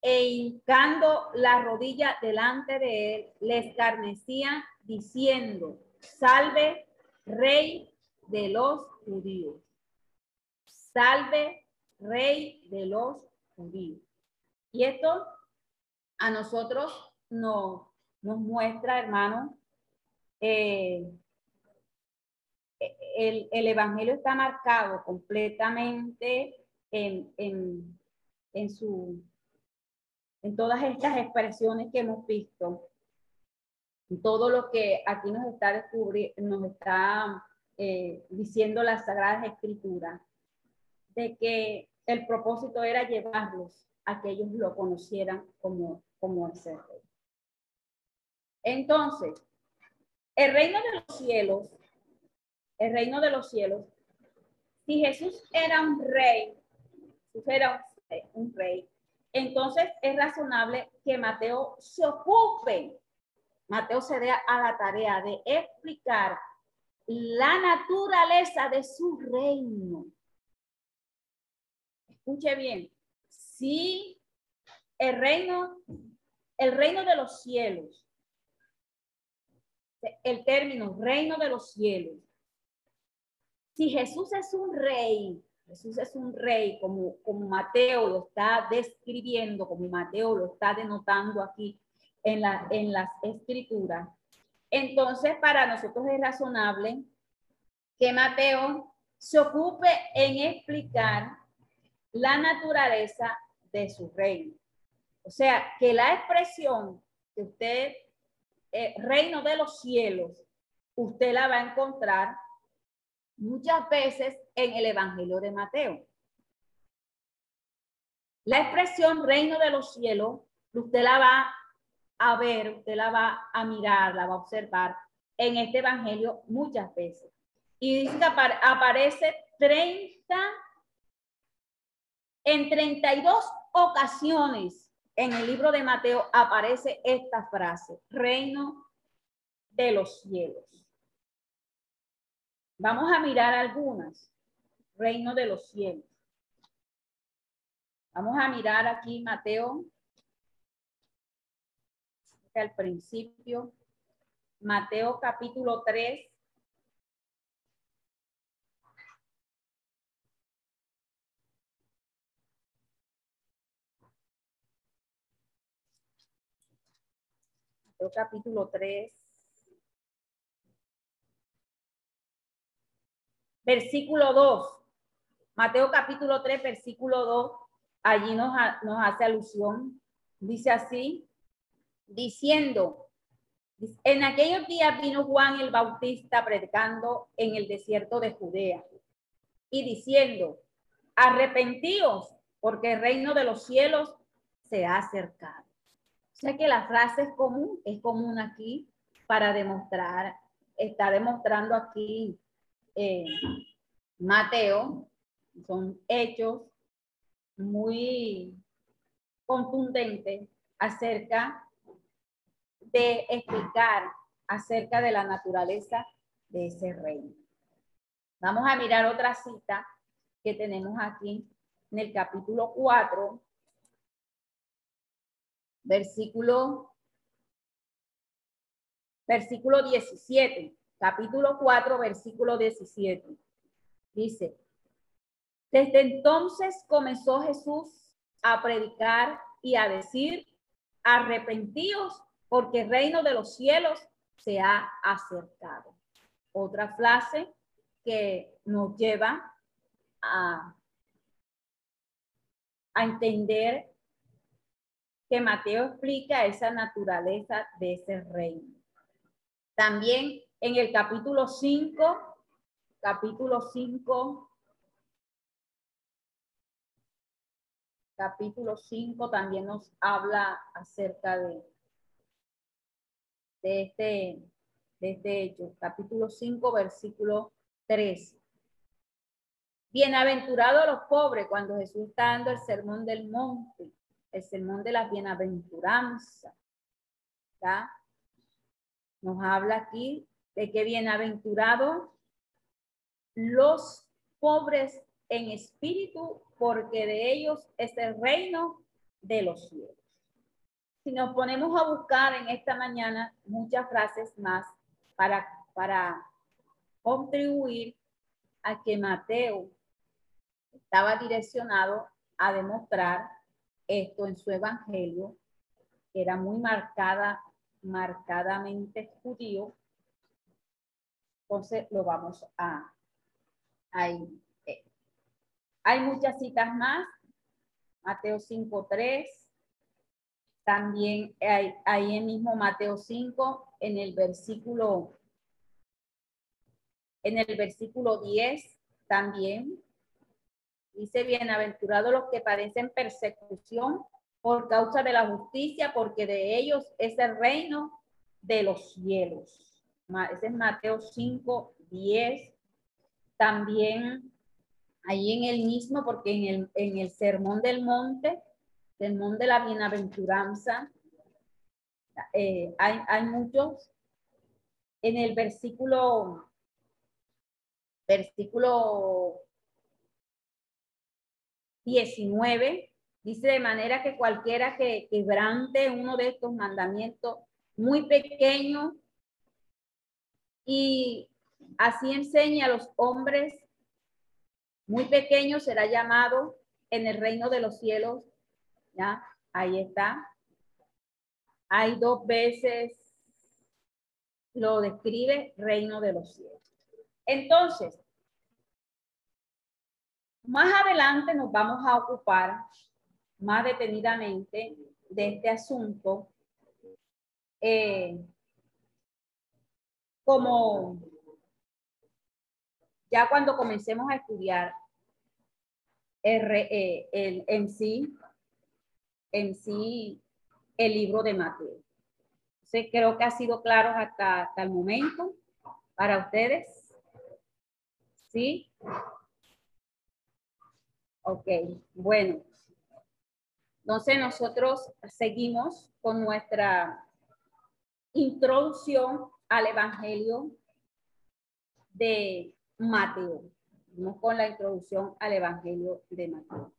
e hincando la rodilla delante de él, le escarnecían diciendo, salve, rey de los judíos. Salve, rey de los judíos. Y esto a nosotros nos, nos muestra, hermano, eh, el, Evangelio está marcado completamente en, en, su, en todas estas expresiones que hemos visto, todo lo que aquí nos está, descubriendo, nos está eh, diciendo las Sagradas Escrituras, de que el propósito era llevarlos a que ellos lo conocieran como, como el ser Entonces, el reino de los cielos el reino de los cielos, si Jesús era un rey, Jesús era un rey, entonces es razonable que Mateo se ocupe Mateo se da a la tarea de explicar la naturaleza de su reino. Escuche bien, si el reino, el reino de los cielos, el término reino de los cielos, si Jesús es un rey, Jesús es un rey, como, como Mateo lo está describiendo, como Mateo lo está denotando aquí en, la, en las escrituras. Entonces, para nosotros es razonable que Mateo se ocupe en explicar la naturaleza de su reino. O sea, que la expresión que usted, eh, reino de los cielos, usted la va a encontrar muchas veces en el Evangelio de Mateo. La expresión reino de los cielos, usted la va a ver, usted la va a mirar, la va a observar en este Evangelio muchas veces. Y dice que aparece 30, en 32 ocasiones en el libro de Mateo aparece esta frase, reino de los cielos. Vamos a mirar algunas. Reino de los cielos. Vamos a mirar aquí Mateo. Al principio. Mateo capítulo 3. Capítulo 3. Versículo 2. Mateo capítulo 3, versículo 2. Allí nos, nos hace alusión. Dice así, diciendo, en aquellos días vino Juan el Bautista predicando en el desierto de Judea y diciendo, arrepentíos porque el reino de los cielos se ha acercado. O sea que la frase es común, es común aquí para demostrar, está demostrando aquí eh, Mateo, son hechos muy contundentes acerca de explicar acerca de la naturaleza de ese reino. Vamos a mirar otra cita que tenemos aquí en el capítulo 4, versículo, versículo 17 capítulo 4, versículo 17. Dice, desde entonces comenzó Jesús a predicar y a decir, arrepentíos porque el reino de los cielos se ha acercado. Otra frase que nos lleva a, a entender que Mateo explica esa naturaleza de ese reino. También en el capítulo 5, capítulo 5, capítulo 5 también nos habla acerca de, de, este, de este hecho. Capítulo 5, versículo 3. Bienaventurados los pobres cuando Jesús está dando el sermón del monte, el sermón de la bienaventuranza. Nos habla aquí de que bienaventurados los pobres en espíritu, porque de ellos es el reino de los cielos. Si nos ponemos a buscar en esta mañana muchas frases más para, para contribuir a que Mateo estaba direccionado a demostrar esto en su evangelio, era muy marcada, marcadamente judío, entonces lo vamos a, ahí. Eh, hay muchas citas más. Mateo 5.3. También hay, ahí mismo Mateo 5, en el versículo, en el versículo 10 también. Dice, bienaventurados los que padecen persecución por causa de la justicia, porque de ellos es el reino de los cielos. Ese es Mateo 5, 10. También ahí en el mismo, porque en el, en el sermón del monte, sermón de la bienaventuranza, eh, hay, hay muchos. En el versículo, versículo 19, dice de manera que cualquiera que quebrante uno de estos mandamientos muy pequeño y así enseña a los hombres muy pequeños será llamado en el reino de los cielos. Ya, ahí está. Hay dos veces lo describe reino de los cielos. Entonces, más adelante nos vamos a ocupar más detenidamente de este asunto eh, como ya cuando comencemos a estudiar eh, el, en sí, en sí, el libro de Mateo. Creo que ha sido claro hasta, hasta el momento para ustedes. ¿Sí? Ok, bueno. Entonces nosotros seguimos con nuestra introducción al Evangelio de Mateo. Vamos con la introducción al Evangelio de Mateo.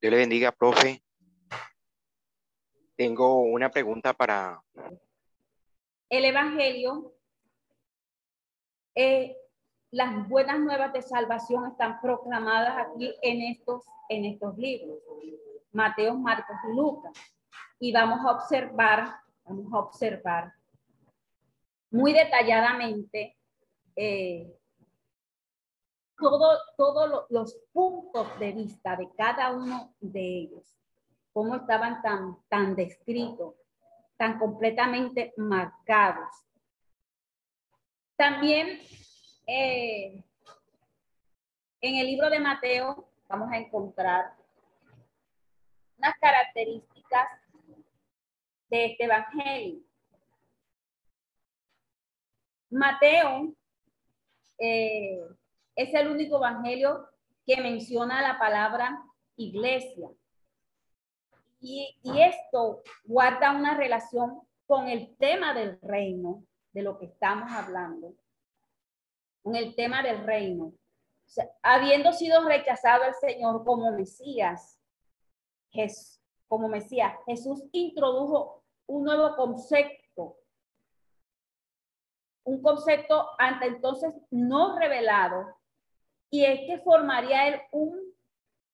Dios le bendiga, profe. Tengo una pregunta para... El Evangelio, eh, las buenas nuevas de salvación están proclamadas aquí en estos, en estos libros, Mateo, Marcos y Lucas. Y vamos a observar, vamos a observar muy detalladamente eh, todos los puntos de vista de cada uno de ellos cómo estaban tan, tan descritos, tan completamente marcados. También eh, en el libro de Mateo vamos a encontrar unas características de este evangelio. Mateo eh, es el único evangelio que menciona la palabra iglesia. Y, esto guarda una relación con el tema del reino, de lo que estamos hablando, con el tema del reino. habiendo sido rechazado el Señor como Mesías, como Mesías, Jesús introdujo un nuevo concepto, un concepto ante entonces no revelado, y es que formaría él un,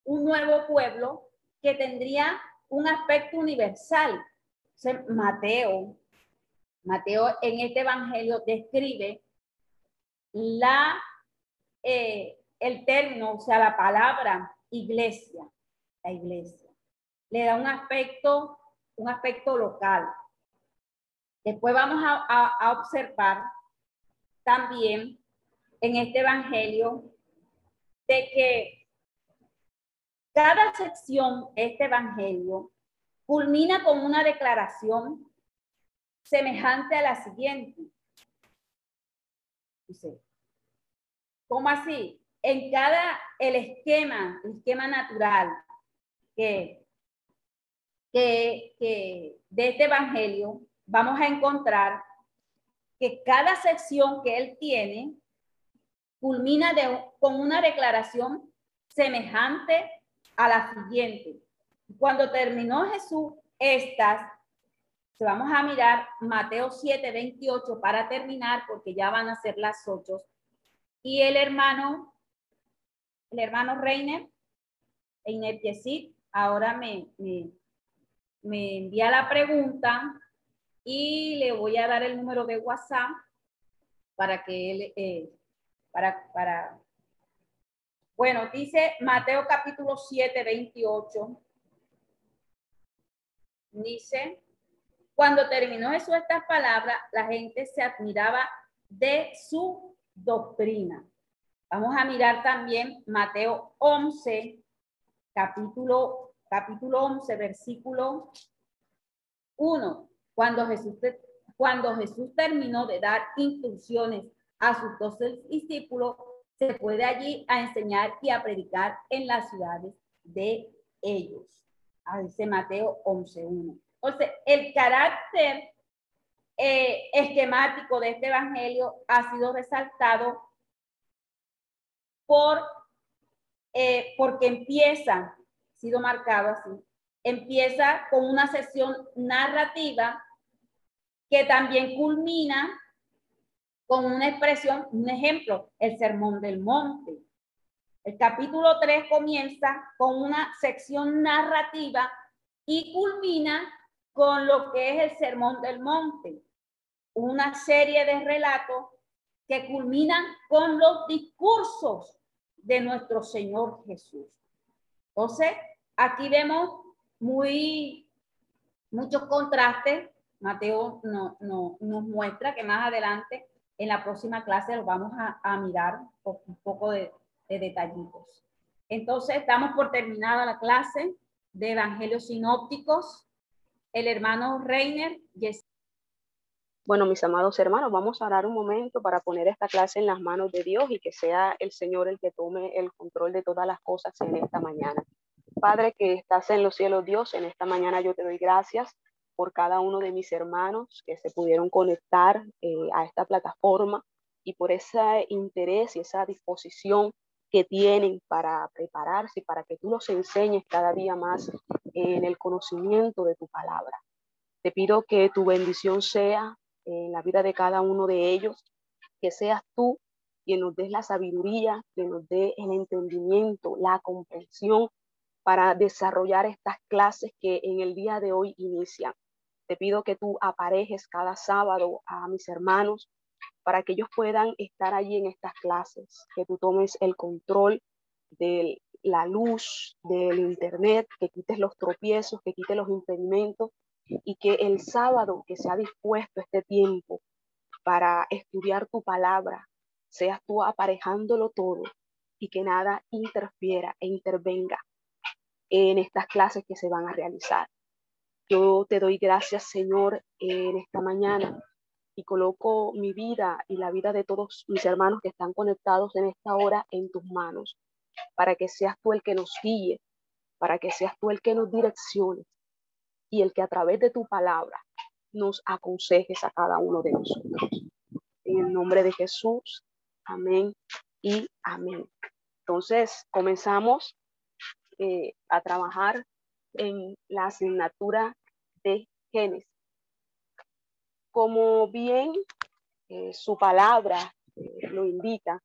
un nuevo pueblo que tendría un aspecto universal. Mateo, Mateo en este evangelio describe la, eh, el término, o sea, la palabra iglesia, la iglesia. Le da un aspecto, un aspecto local. Después vamos a, a observar también en este evangelio de que cada sección, este evangelio, culmina con una declaración semejante a la siguiente. Dice, ¿cómo así? En cada, el esquema, el esquema natural que, que, de este evangelio, vamos a encontrar que cada sección que él tiene culmina con una declaración semejante a la siguiente. Cuando terminó Jesús estas, vamos a mirar Mateo 7, 28 para terminar, porque ya van a ser las 8. Y el hermano, el hermano Reiner, en sí ahora me, me, me envía la pregunta y le voy a dar el número de WhatsApp para que él, eh, para, para bueno, dice Mateo capítulo 7, 28. Dice, cuando terminó Jesús estas palabras, la gente se admiraba de su doctrina. Vamos a mirar también Mateo 11, capítulo, capítulo 11, versículo 1. Cuando Jesús, cuando Jesús terminó de dar instrucciones a sus doce discípulos, se puede allí a enseñar y a predicar en las ciudades de ellos. Dice Mateo 11.1. Entonces, el carácter eh, esquemático de este evangelio ha sido resaltado por, eh, porque empieza, ha sido marcado así, empieza con una sesión narrativa que también culmina con una expresión, un ejemplo, el sermón del monte. El capítulo 3 comienza con una sección narrativa y culmina con lo que es el sermón del monte, una serie de relatos que culminan con los discursos de nuestro Señor Jesús. Entonces, aquí vemos muy muchos contrastes. Mateo no, no, nos muestra que más adelante en la próxima clase lo vamos a, mirar un poco de, de detallitos. Entonces, estamos por terminada la clase de Evangelios Sinópticos. El hermano Reiner. Bueno, mis amados hermanos, vamos a orar un momento para poner esta clase en las manos de Dios y que sea el Señor el que tome el control de todas las cosas en esta mañana. Padre que estás en los cielos, Dios, en esta mañana yo te doy gracias por cada uno de mis hermanos que se pudieron conectar eh, a esta plataforma y por ese interés y esa disposición que tienen para prepararse para que tú los enseñes cada día más en el conocimiento de tu palabra. Te pido que tu bendición sea en la vida de cada uno de ellos, que seas tú quien nos des la sabiduría, que nos dé el entendimiento, la comprensión para desarrollar estas clases que en el día de hoy inician. Te pido que tú aparejes cada sábado a mis hermanos para que ellos puedan estar allí en estas clases, que tú tomes el control de la luz, del internet, que quites los tropiezos, que quites los impedimentos y que el sábado que se ha dispuesto este tiempo para estudiar tu palabra, seas tú aparejándolo todo y que nada interfiera e intervenga en estas clases que se van a realizar. Yo te doy gracias, Señor, en esta mañana y coloco mi vida y la vida de todos mis hermanos que están conectados en esta hora en tus manos, para que seas tú el que nos guíe, para que seas tú el que nos direccione y el que a través de tu palabra nos aconsejes a cada uno de nosotros. En el nombre de Jesús, amén y amén. Entonces, comenzamos eh, a trabajar en la asignatura de Génesis. Como bien eh, su palabra eh, lo indica,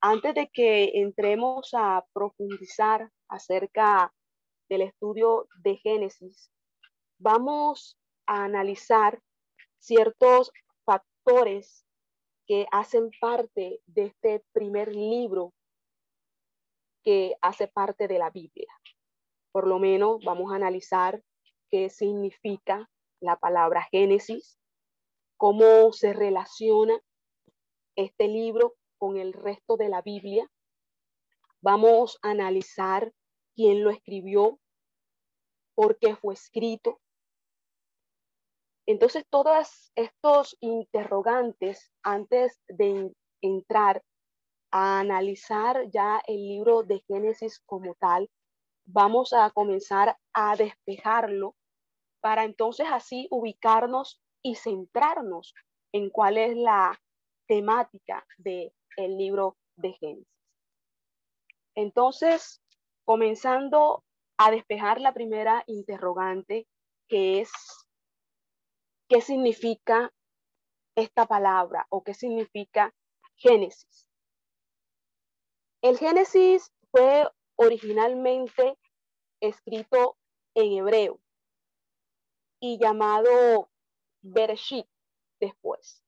antes de que entremos a profundizar acerca del estudio de Génesis, vamos a analizar ciertos factores que hacen parte de este primer libro que hace parte de la Biblia. Por lo menos vamos a analizar qué significa la palabra Génesis, cómo se relaciona este libro con el resto de la Biblia. Vamos a analizar quién lo escribió, por qué fue escrito. Entonces, todos estos interrogantes antes de entrar a analizar ya el libro de Génesis como tal, vamos a comenzar a despejarlo para entonces así ubicarnos y centrarnos en cuál es la temática del el libro de Génesis. Entonces, comenzando a despejar la primera interrogante, que es, ¿qué significa esta palabra o qué significa Génesis? El Génesis fue originalmente escrito en hebreo y llamado Bereshit después.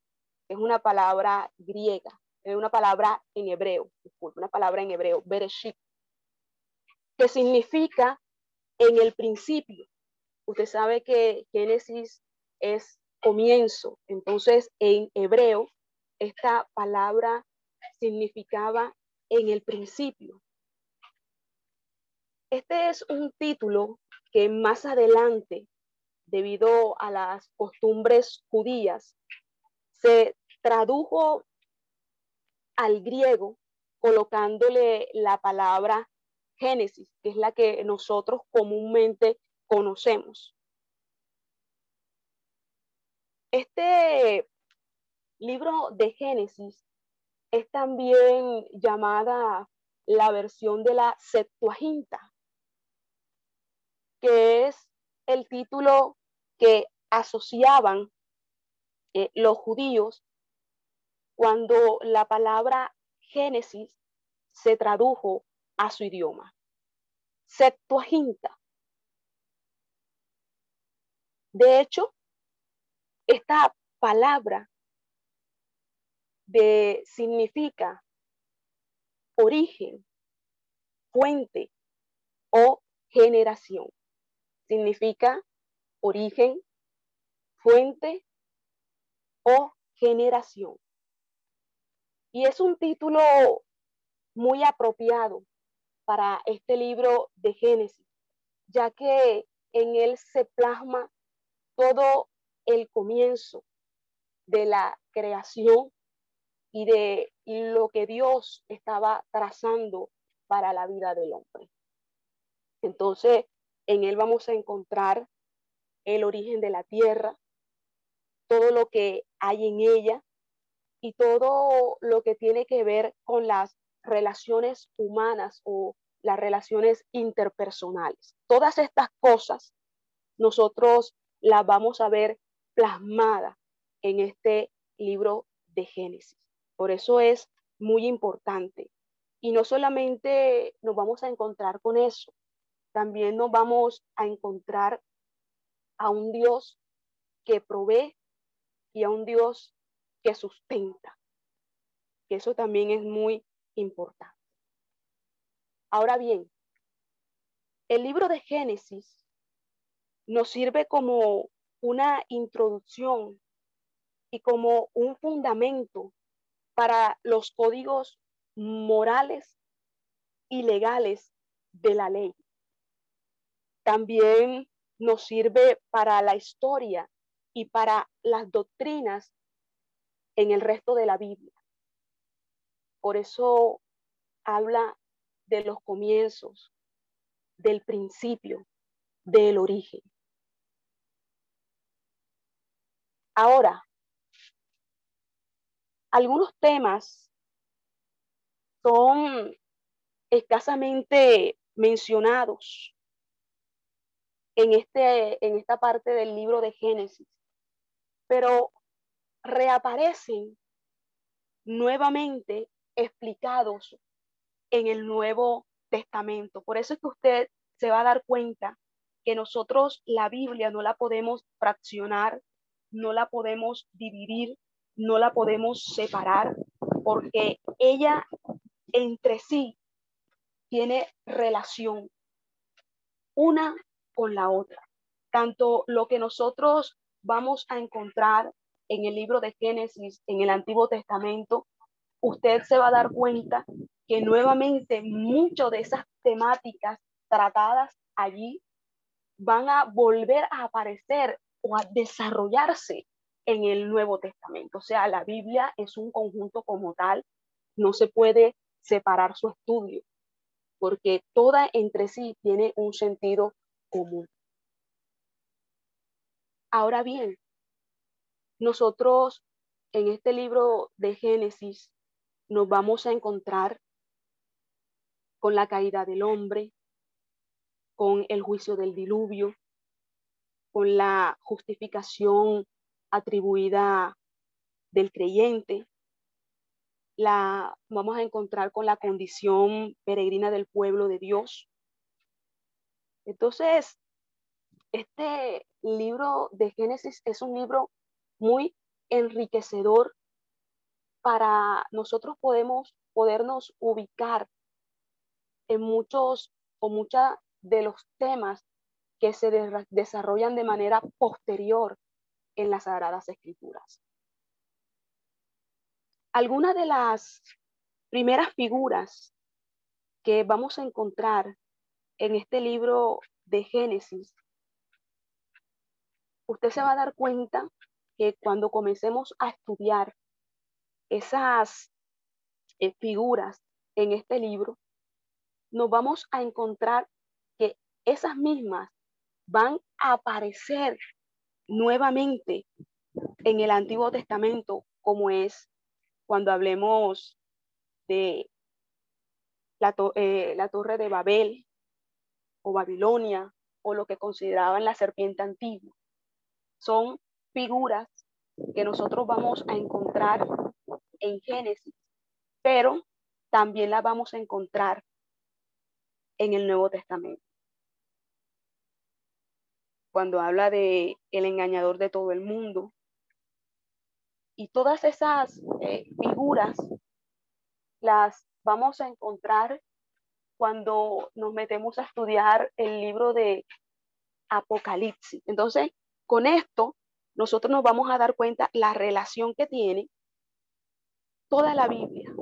Es una palabra griega, es una palabra en hebreo, disculpe, una palabra en hebreo, Bereshit, que significa en el principio. Usted sabe que Génesis es comienzo, entonces en hebreo esta palabra significaba en el principio. Este es un título que más adelante, debido a las costumbres judías, se tradujo al griego colocándole la palabra Génesis, que es la que nosotros comúnmente conocemos. Este libro de Génesis es también llamada la versión de la Septuaginta, que es el título que asociaban eh, los judíos cuando la palabra Génesis se tradujo a su idioma. Septuaginta. De hecho, esta palabra de, significa origen, fuente o generación. Significa origen, fuente o generación. Y es un título muy apropiado para este libro de Génesis, ya que en él se plasma todo el comienzo de la creación y de lo que Dios estaba trazando para la vida del hombre. Entonces, en él vamos a encontrar el origen de la tierra, todo lo que hay en ella, y todo lo que tiene que ver con las relaciones humanas o las relaciones interpersonales. Todas estas cosas nosotros las vamos a ver plasmadas en este libro de Génesis. Por eso es muy importante. Y no solamente nos vamos a encontrar con eso, también nos vamos a encontrar a un Dios que provee y a un Dios que sustenta. Que eso también es muy importante. Ahora bien, el libro de Génesis nos sirve como una introducción y como un fundamento para los códigos morales y legales de la ley. También nos sirve para la historia y para las doctrinas en el resto de la Biblia. Por eso habla de los comienzos, del principio, del origen. Ahora, algunos temas son escasamente mencionados en, este, en esta parte del libro de Génesis, pero reaparecen nuevamente explicados en el Nuevo Testamento. Por eso es que usted se va a dar cuenta que nosotros la Biblia no la podemos fraccionar, no la podemos dividir, no la podemos separar, porque ella entre sí tiene relación una con la otra. Tanto lo que nosotros vamos a encontrar en el libro de Génesis, en el Antiguo Testamento, usted se va a dar cuenta que nuevamente muchas de esas temáticas tratadas allí van a volver a aparecer o a desarrollarse en el Nuevo Testamento. O sea, la Biblia es un conjunto como tal, no se puede separar su estudio, porque toda entre sí tiene un sentido común. Ahora bien, nosotros en este libro de Génesis nos vamos a encontrar con la caída del hombre, con el juicio del diluvio, con la justificación atribuida del creyente, la vamos a encontrar con la condición peregrina del pueblo de Dios. Entonces, este libro de Génesis es un libro muy enriquecedor para nosotros podemos podernos ubicar en muchos o muchas de los temas que se desarrollan de manera posterior en las Sagradas Escrituras. Algunas de las primeras figuras que vamos a encontrar en este libro de Génesis, usted se va a dar cuenta que cuando comencemos a estudiar esas eh, figuras en este libro, nos vamos a encontrar que esas mismas van a aparecer nuevamente en el Antiguo Testamento, como es cuando hablemos de la, eh, la torre de Babel o Babilonia o lo que consideraban la serpiente antigua. Son figuras que nosotros vamos a encontrar en Génesis, pero también la vamos a encontrar en el Nuevo Testamento. Cuando habla de el engañador de todo el mundo y todas esas eh, figuras las vamos a encontrar cuando nos metemos a estudiar el libro de Apocalipsis. Entonces, con esto, nosotros nos vamos a dar cuenta la relación que tiene toda la Biblia,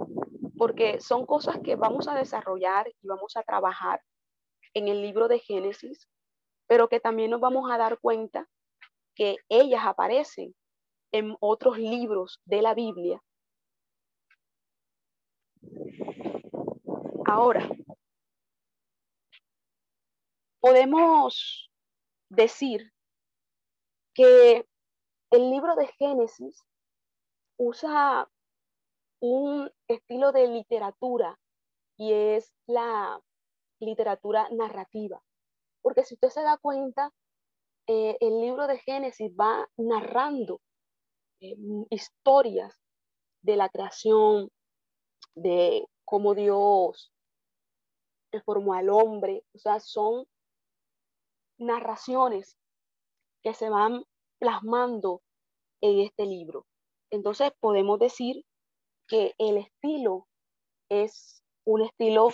porque son cosas que vamos a desarrollar y vamos a trabajar en el libro de Génesis, pero que también nos vamos a dar cuenta que ellas aparecen en otros libros de la Biblia. Ahora, podemos decir que el libro de Génesis usa un estilo de literatura y es la literatura narrativa. Porque si usted se da cuenta, eh, el libro de Génesis va narrando eh, historias de la creación, de cómo Dios formó al hombre. O sea, son narraciones que se van plasmando en este libro. Entonces podemos decir que el estilo es un estilo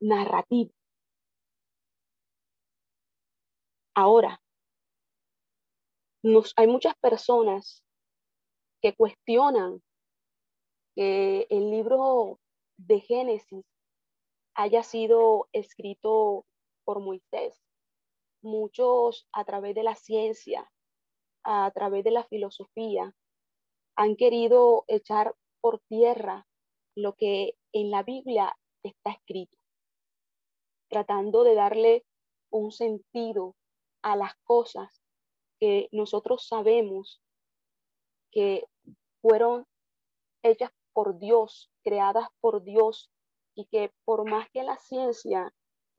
narrativo. Ahora, hay muchas personas que cuestionan que el libro de Génesis haya sido escrito por Moisés. Muchos a través de la ciencia, a través de la filosofía, han querido echar por tierra lo que en la Biblia está escrito, tratando de darle un sentido a las cosas que nosotros sabemos que fueron hechas por Dios, creadas por Dios, y que por más que la ciencia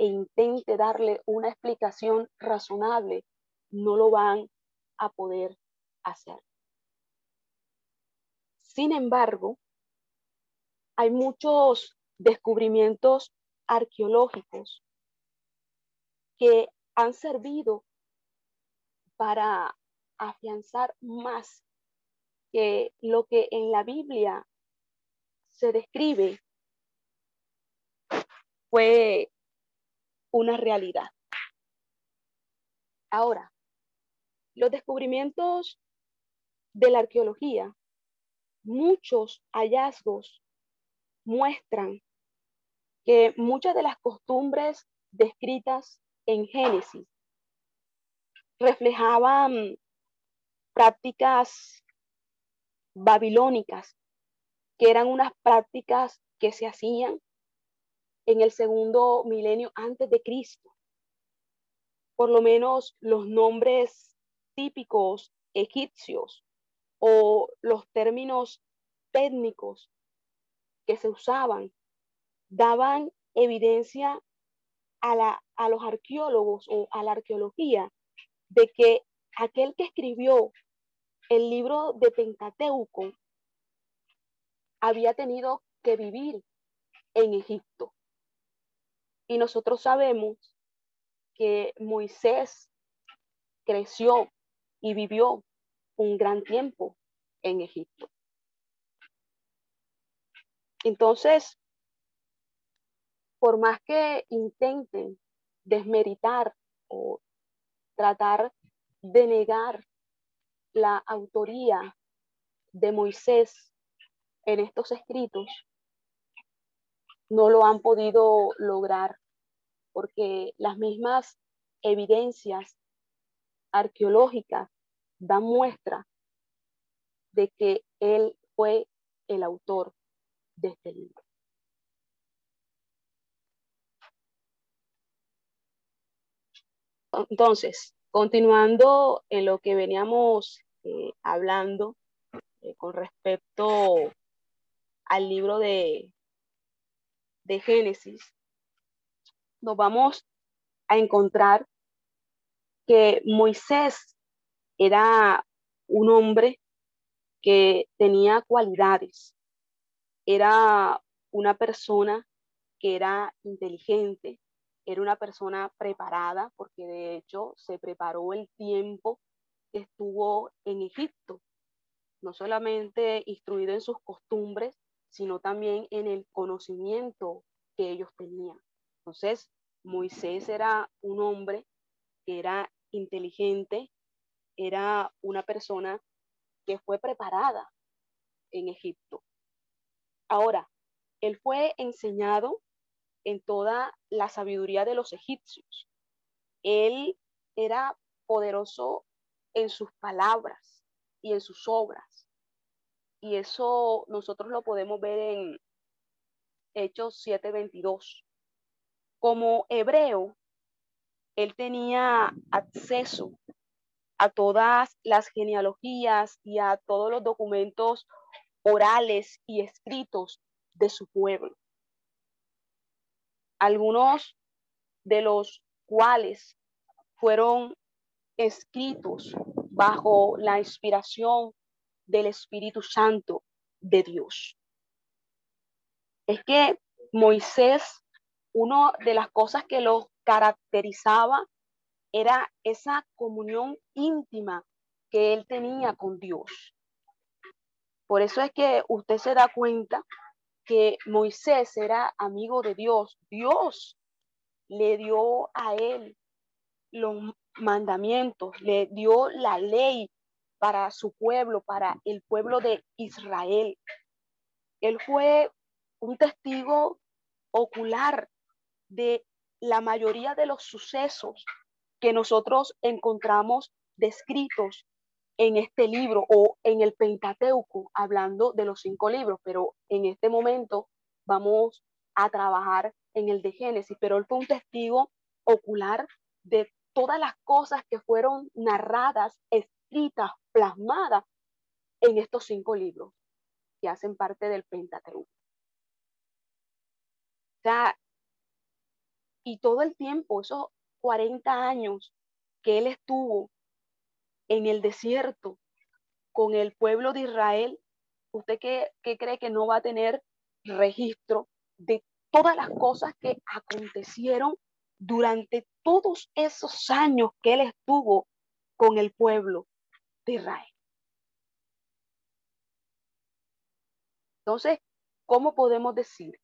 intente darle una explicación razonable, no lo van a poder hacer. Sin embargo, hay muchos descubrimientos arqueológicos que han servido para afianzar más que lo que en la Biblia se describe fue una realidad. Ahora, los descubrimientos de la arqueología, muchos hallazgos muestran que muchas de las costumbres descritas en Génesis reflejaban prácticas babilónicas, que eran unas prácticas que se hacían en el segundo milenio antes de Cristo. Por lo menos los nombres típicos egipcios o los términos técnicos que se usaban daban evidencia a, la, a los arqueólogos o a la arqueología de que aquel que escribió el libro de Pentateuco había tenido que vivir en Egipto. Y nosotros sabemos que Moisés creció y vivió un gran tiempo en Egipto. Entonces, por más que intenten desmeritar o tratar de negar la autoría de Moisés en estos escritos, no lo han podido lograr porque las mismas evidencias arqueológicas dan muestra de que él fue el autor de este libro. Entonces, continuando en lo que veníamos eh, hablando eh, con respecto al libro de, de Génesis, nos vamos a encontrar que Moisés era un hombre que tenía cualidades, era una persona que era inteligente, era una persona preparada, porque de hecho se preparó el tiempo que estuvo en Egipto, no solamente instruido en sus costumbres, sino también en el conocimiento que ellos tenían. Entonces, Moisés era un hombre que era inteligente, era una persona que fue preparada en Egipto. Ahora, él fue enseñado en toda la sabiduría de los egipcios. Él era poderoso en sus palabras y en sus obras. Y eso nosotros lo podemos ver en Hechos 7:22. Como hebreo, él tenía acceso a todas las genealogías y a todos los documentos orales y escritos de su pueblo. Algunos de los cuales fueron escritos bajo la inspiración del Espíritu Santo de Dios. Es que Moisés, una de las cosas que lo caracterizaba era esa comunión íntima que él tenía con Dios. Por eso es que usted se da cuenta que Moisés era amigo de Dios. Dios le dio a él los mandamientos, le dio la ley para su pueblo, para el pueblo de Israel. Él fue un testigo ocular de la mayoría de los sucesos que nosotros encontramos descritos en este libro o en el Pentateuco, hablando de los cinco libros, pero en este momento vamos a trabajar en el de Génesis, pero él fue un testigo ocular de todas las cosas que fueron narradas, escritas, plasmadas en estos cinco libros que hacen parte del Pentateuco. O sea, y todo el tiempo, esos 40 años que él estuvo en el desierto con el pueblo de Israel, ¿usted qué, qué cree que no va a tener registro de todas las cosas que acontecieron durante todos esos años que él estuvo con el pueblo de Israel? Entonces, ¿cómo podemos decir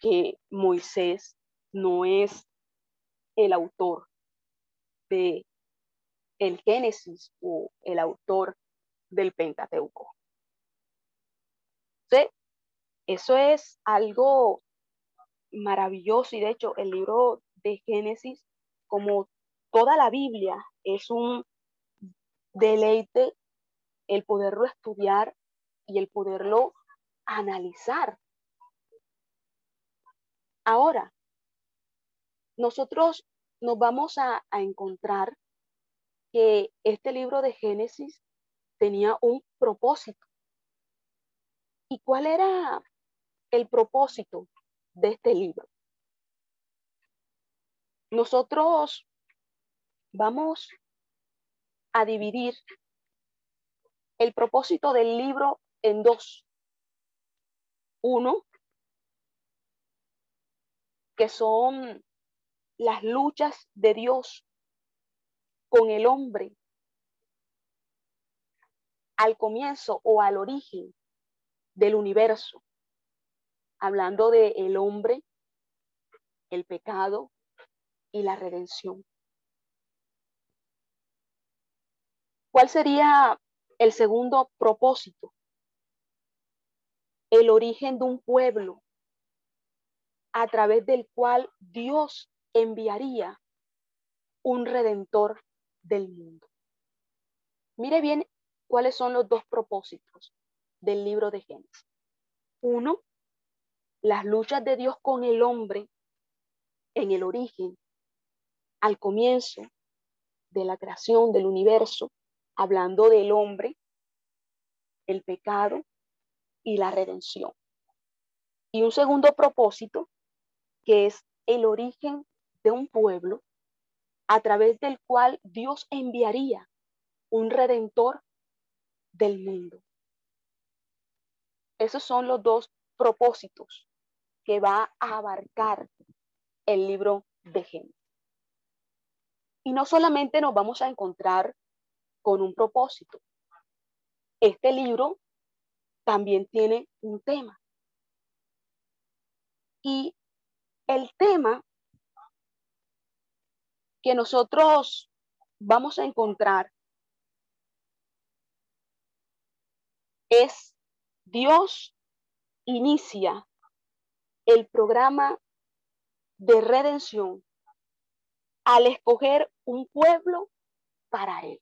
que Moisés no es el autor de el Génesis o el autor del Pentateuco. Eso es algo maravilloso y de hecho el libro de Génesis, como toda la Biblia, es un deleite el poderlo estudiar y el poderlo analizar. Ahora, nosotros nos vamos a, encontrar que este libro de Génesis tenía un propósito. ¿Y cuál era el propósito de este libro? Nosotros vamos a dividir el propósito del libro en dos. Uno, que son las luchas de Dios con el hombre al comienzo o al origen del universo, hablando de el hombre, el pecado y la redención. ¿Cuál sería el segundo propósito? El origen de un pueblo a través del cual Dios enviaría un redentor del mundo. Mire bien cuáles son los dos propósitos del libro de Génesis. Uno, las luchas de Dios con el hombre en el origen, al comienzo de la creación del universo, hablando del hombre, el pecado y la redención. Y un segundo propósito, que es el origen de un pueblo a través del cual Dios enviaría un redentor del mundo. Esos son los dos propósitos que va a abarcar el libro de Génesis. Y no solamente nos vamos a encontrar con un propósito. Este libro también tiene un tema. Y el tema que nosotros vamos a encontrar es Dios inicia el programa de redención al escoger un pueblo para él.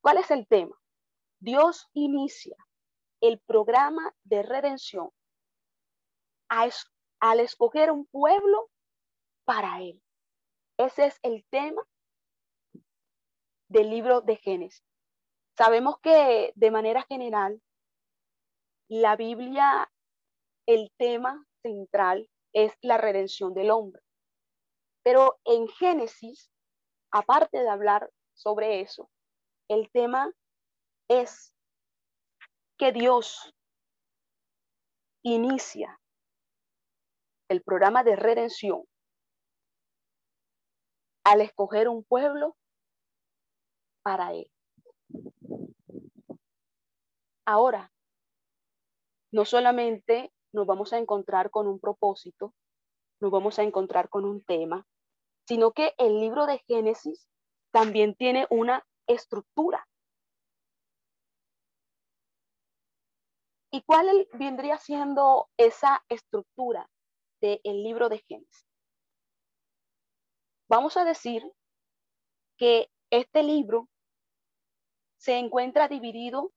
¿Cuál es el tema? Dios inicia el programa de redención al escoger un pueblo para él. Ese es el tema del libro de Génesis. Sabemos que de manera general, la Biblia, el tema central es la redención del hombre. Pero en Génesis, aparte de hablar sobre eso, el tema es que Dios inicia el programa de redención al escoger un pueblo para él. Ahora, no solamente nos vamos a encontrar con un propósito, nos vamos a encontrar con un tema, sino que el libro de Génesis también tiene una estructura. ¿Y cuál vendría siendo esa estructura del libro de Génesis? Vamos a decir que este libro se encuentra dividido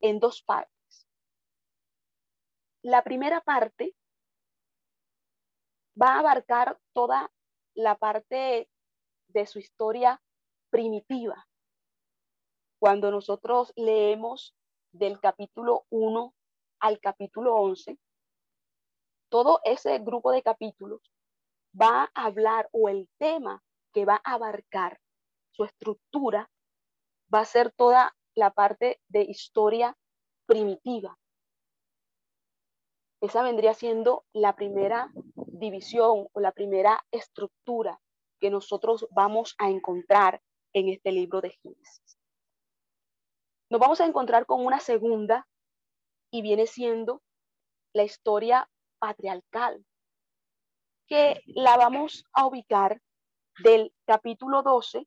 en dos partes. La primera parte va a abarcar toda la parte de su historia primitiva. Cuando nosotros leemos del capítulo 1 al capítulo 11, todo ese grupo de capítulos va a hablar o el tema que va a abarcar su estructura va a ser toda la parte de historia primitiva. Esa vendría siendo la primera división o la primera estructura que nosotros vamos a encontrar en este libro de Génesis. Nos vamos a encontrar con una segunda y viene siendo la historia patriarcal, que la vamos a ubicar del capítulo 12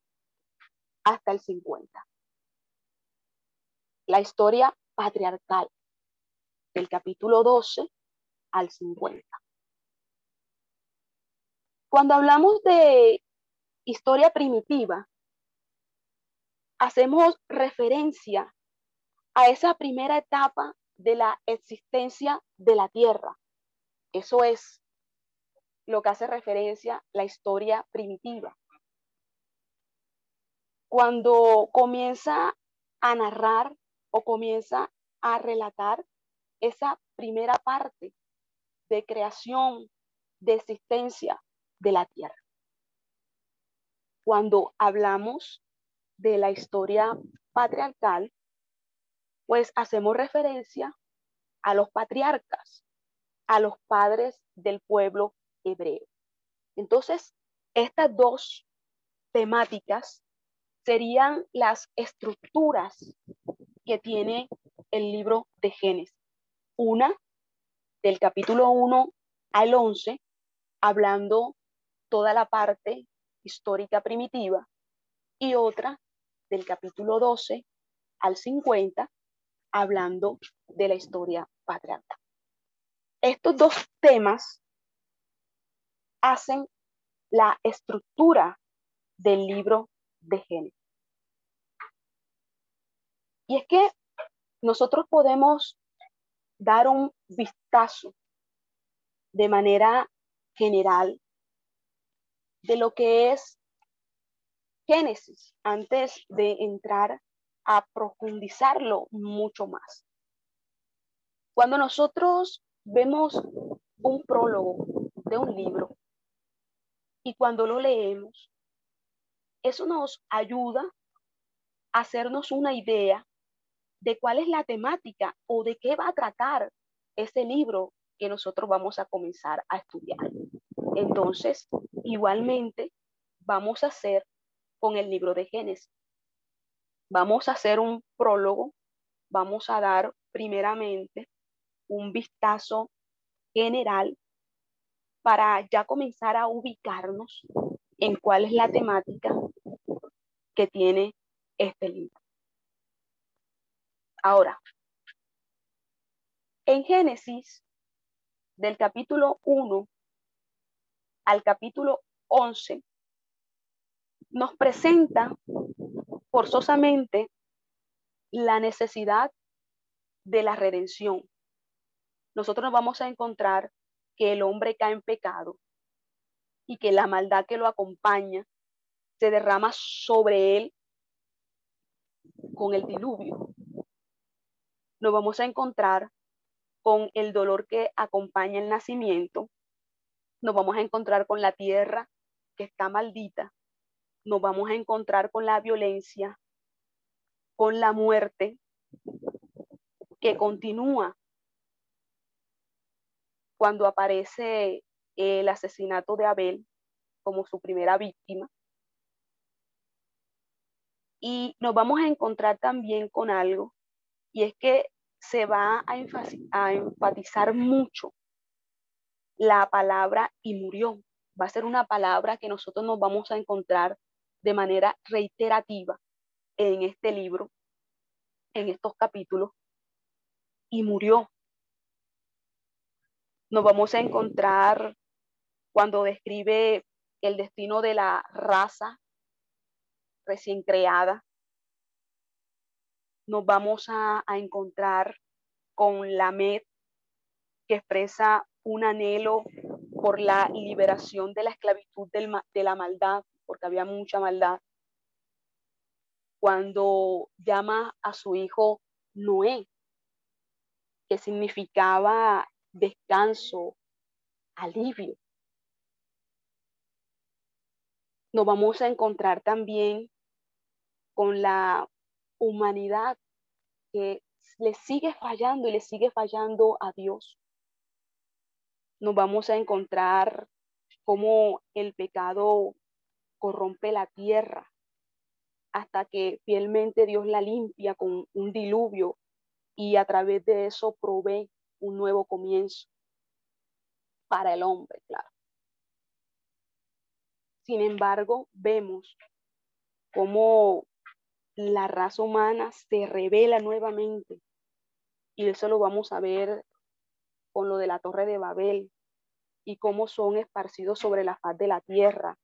hasta el 50. La historia patriarcal del capítulo 12 al 50. Cuando hablamos de historia primitiva, hacemos referencia a esa primera etapa de la existencia de la Tierra. Eso es lo que hace referencia la historia primitiva. Cuando comienza a narrar o comienza a relatar esa primera parte de creación, de existencia de la tierra. Cuando hablamos de la historia patriarcal, pues hacemos referencia a los patriarcas, a los padres del pueblo hebreo. Entonces, estas dos temáticas serían las estructuras que tiene el libro de Génesis. Una del capítulo 1 al 11, hablando toda la parte histórica primitiva, y otra del capítulo 12 al 50, hablando de la historia patriarcal. Estos dos temas hacen la estructura del libro de Génesis. Y es que nosotros podemos dar un vistazo de manera general de lo que es Génesis antes de entrar a profundizarlo mucho más. Cuando nosotros vemos un prólogo de un libro y cuando lo leemos, eso nos ayuda a hacernos una idea de cuál es la temática o de qué va a tratar ese libro que nosotros vamos a comenzar a estudiar. Entonces, igualmente, vamos a hacer con el libro de Génesis. Vamos a hacer un prólogo, vamos a dar primeramente un vistazo general para ya comenzar a ubicarnos en cuál es la temática que tiene este libro. Ahora, en Génesis, del capítulo 1 al capítulo 11, nos presenta forzosamente la necesidad de la redención. Nosotros nos vamos a encontrar que el hombre cae en pecado y que la maldad que lo acompaña se derrama sobre él con el diluvio. Nos vamos a encontrar con el dolor que acompaña el nacimiento. Nos vamos a encontrar con la tierra que está maldita nos vamos a encontrar con la violencia, con la muerte que continúa cuando aparece el asesinato de Abel como su primera víctima. Y nos vamos a encontrar también con algo, y es que se va a, enfatizar mucho la palabra y murió. Va a ser una palabra que nosotros nos vamos a encontrar de manera reiterativa en este libro, en estos capítulos, y murió. Nos vamos a encontrar cuando describe el destino de la raza recién creada. Nos vamos a, encontrar con la MED que expresa un anhelo por la liberación de la esclavitud de la maldad porque había mucha maldad, cuando llama a su hijo Noé, que significaba descanso, alivio. Nos vamos a encontrar también con la humanidad que le sigue fallando y le sigue fallando a Dios. Nos vamos a encontrar como el pecado corrompe la tierra hasta que fielmente Dios la limpia con un diluvio y a través de eso provee un nuevo comienzo para el hombre, claro. Sin embargo, vemos cómo la raza humana se revela nuevamente y eso lo vamos a ver con lo de la torre de Babel y cómo son esparcidos sobre la faz de la tierra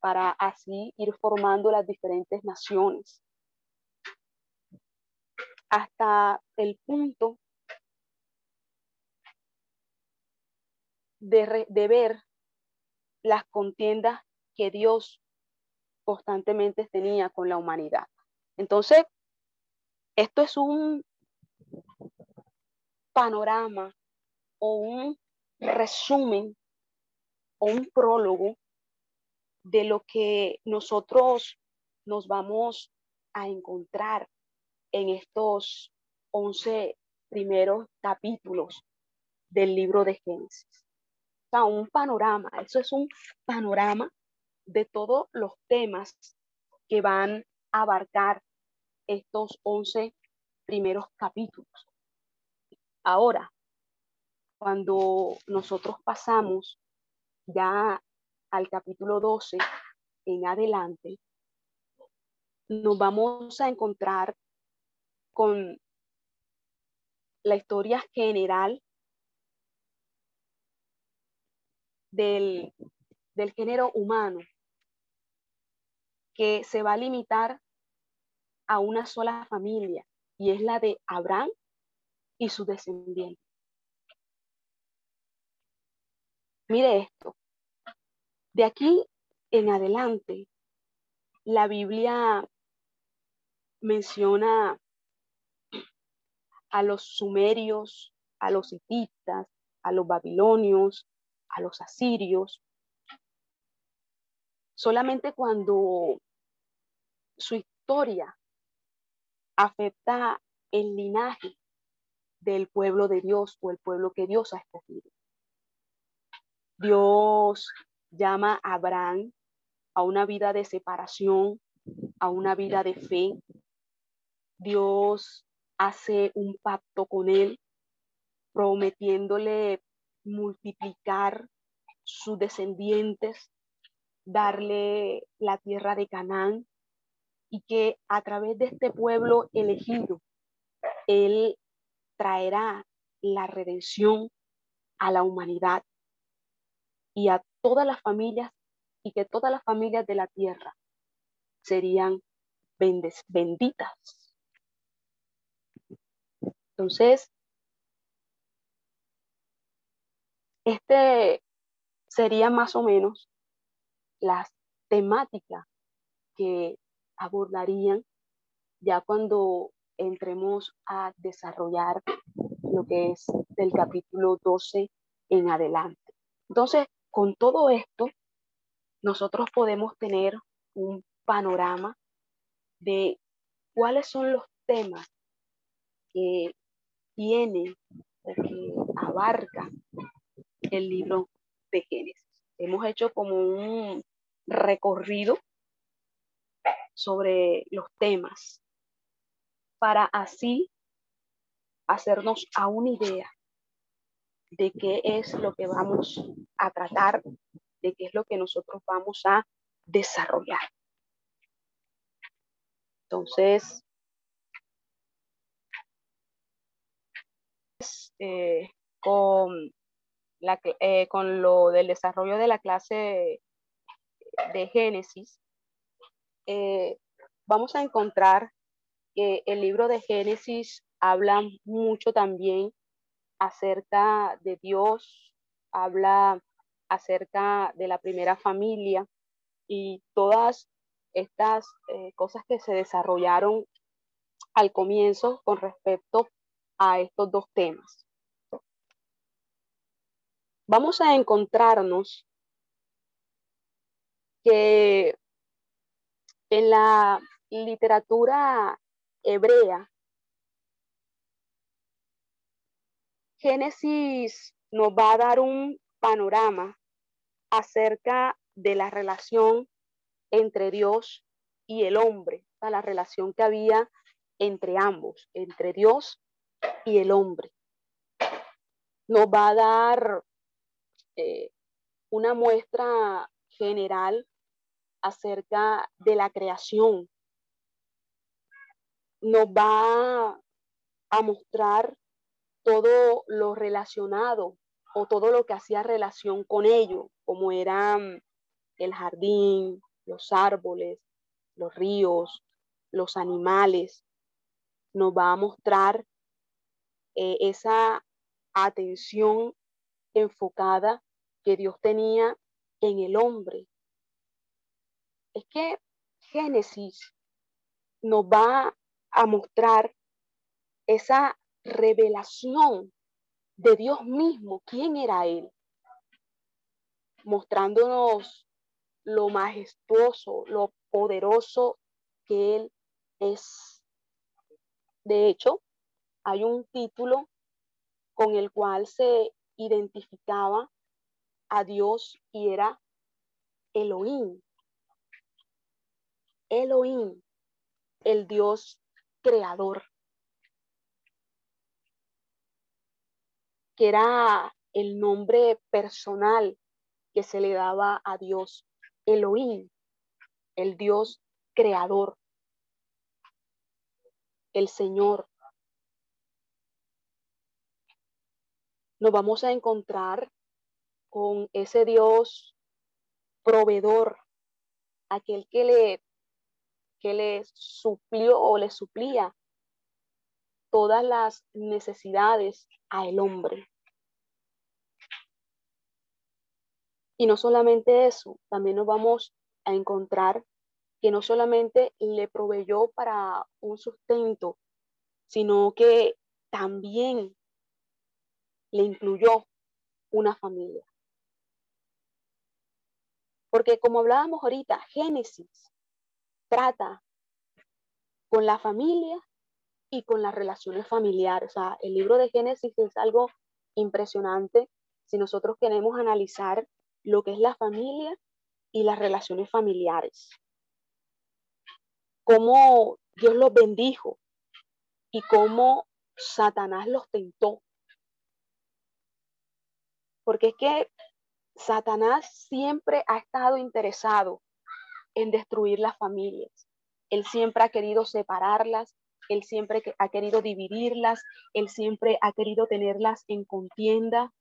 para así ir formando las diferentes naciones. Hasta el punto de, de ver las contiendas que Dios constantemente tenía con la humanidad. Entonces, esto es un panorama o un resumen o un prólogo de lo que nosotros nos vamos a encontrar en estos 11 primeros capítulos del libro de Génesis. Sea, un panorama, eso es un panorama de todos los temas que van a abarcar estos 11 primeros capítulos. Ahora, cuando nosotros pasamos ya al capítulo 12 en adelante, nos vamos a encontrar con la historia general del, del género humano, que se va a limitar a una sola familia, y es la de Abraham y su descendiente. Mire esto, de aquí en adelante, la Biblia menciona a los sumerios, a los hititas, a los babilonios, a los asirios. Solamente cuando su historia afecta el linaje del pueblo de Dios o el pueblo que Dios ha escogido. Dios llama a Abraham a una vida de separación, a una vida de fe. Dios hace un pacto con él, prometiéndole multiplicar sus descendientes, darle la tierra de Canaán y que a través de este pueblo elegido, Él traerá la redención a la humanidad y a todas las familias y que todas las familias de la tierra serían benditas. Entonces, este sería más o menos las temáticas que abordarían ya cuando entremos a desarrollar lo que es del capítulo 12 en adelante. Entonces, con todo esto, nosotros podemos tener un panorama de cuáles son los temas que tiene o que abarca el libro de Génesis. Hemos hecho como un recorrido sobre los temas para así hacernos a una idea de qué es lo que vamos a tratar, de qué es lo que nosotros vamos a desarrollar. Entonces, eh, con, eh, con lo del desarrollo de la clase de Génesis, eh, vamos a encontrar que el libro de Génesis habla mucho también acerca de Dios, habla acerca de la primera familia y todas estas eh, cosas que se desarrollaron al comienzo con respecto a estos dos temas. Vamos a encontrarnos que en la literatura hebrea, Génesis nos va a dar un panorama acerca de la relación entre Dios y el hombre, la relación que había entre ambos, entre Dios y el hombre. Nos va a dar eh, una muestra general acerca de la creación. Nos va a mostrar todo lo relacionado o todo lo que hacía relación con ello, como eran el jardín, los árboles, los ríos, los animales. Nos va a mostrar eh, esa atención enfocada que Dios tenía en el hombre, es que Génesis nos va a mostrar esa revelación de Dios mismo, quién era Él, mostrándonos lo majestuoso, lo poderoso que Él es. De hecho, hay un título con el cual se identificaba a Dios y era Elohim, Elohim, el Dios creador, que era el nombre personal que se le daba a Dios, Elohim, el Dios creador, el Señor. Nos vamos a encontrar con ese Dios proveedor, aquel que le que le suplió o le suplía todas las necesidades a el hombre. Y no solamente eso, también nos vamos a encontrar que no solamente le proveyó para un sustento, sino que también le incluyó una familia. Porque como hablábamos ahorita, Génesis trata con la familia y con las relaciones familiares. O sea, el libro de Génesis es algo impresionante si nosotros queremos analizar lo que es la familia y las relaciones familiares. Cómo Dios los bendijo y cómo Satanás los tentó. Porque es que Satanás siempre ha estado interesado en destruir las familias. Él siempre ha querido separarlas, él siempre ha querido dividirlas, él siempre ha querido tenerlas en contienda,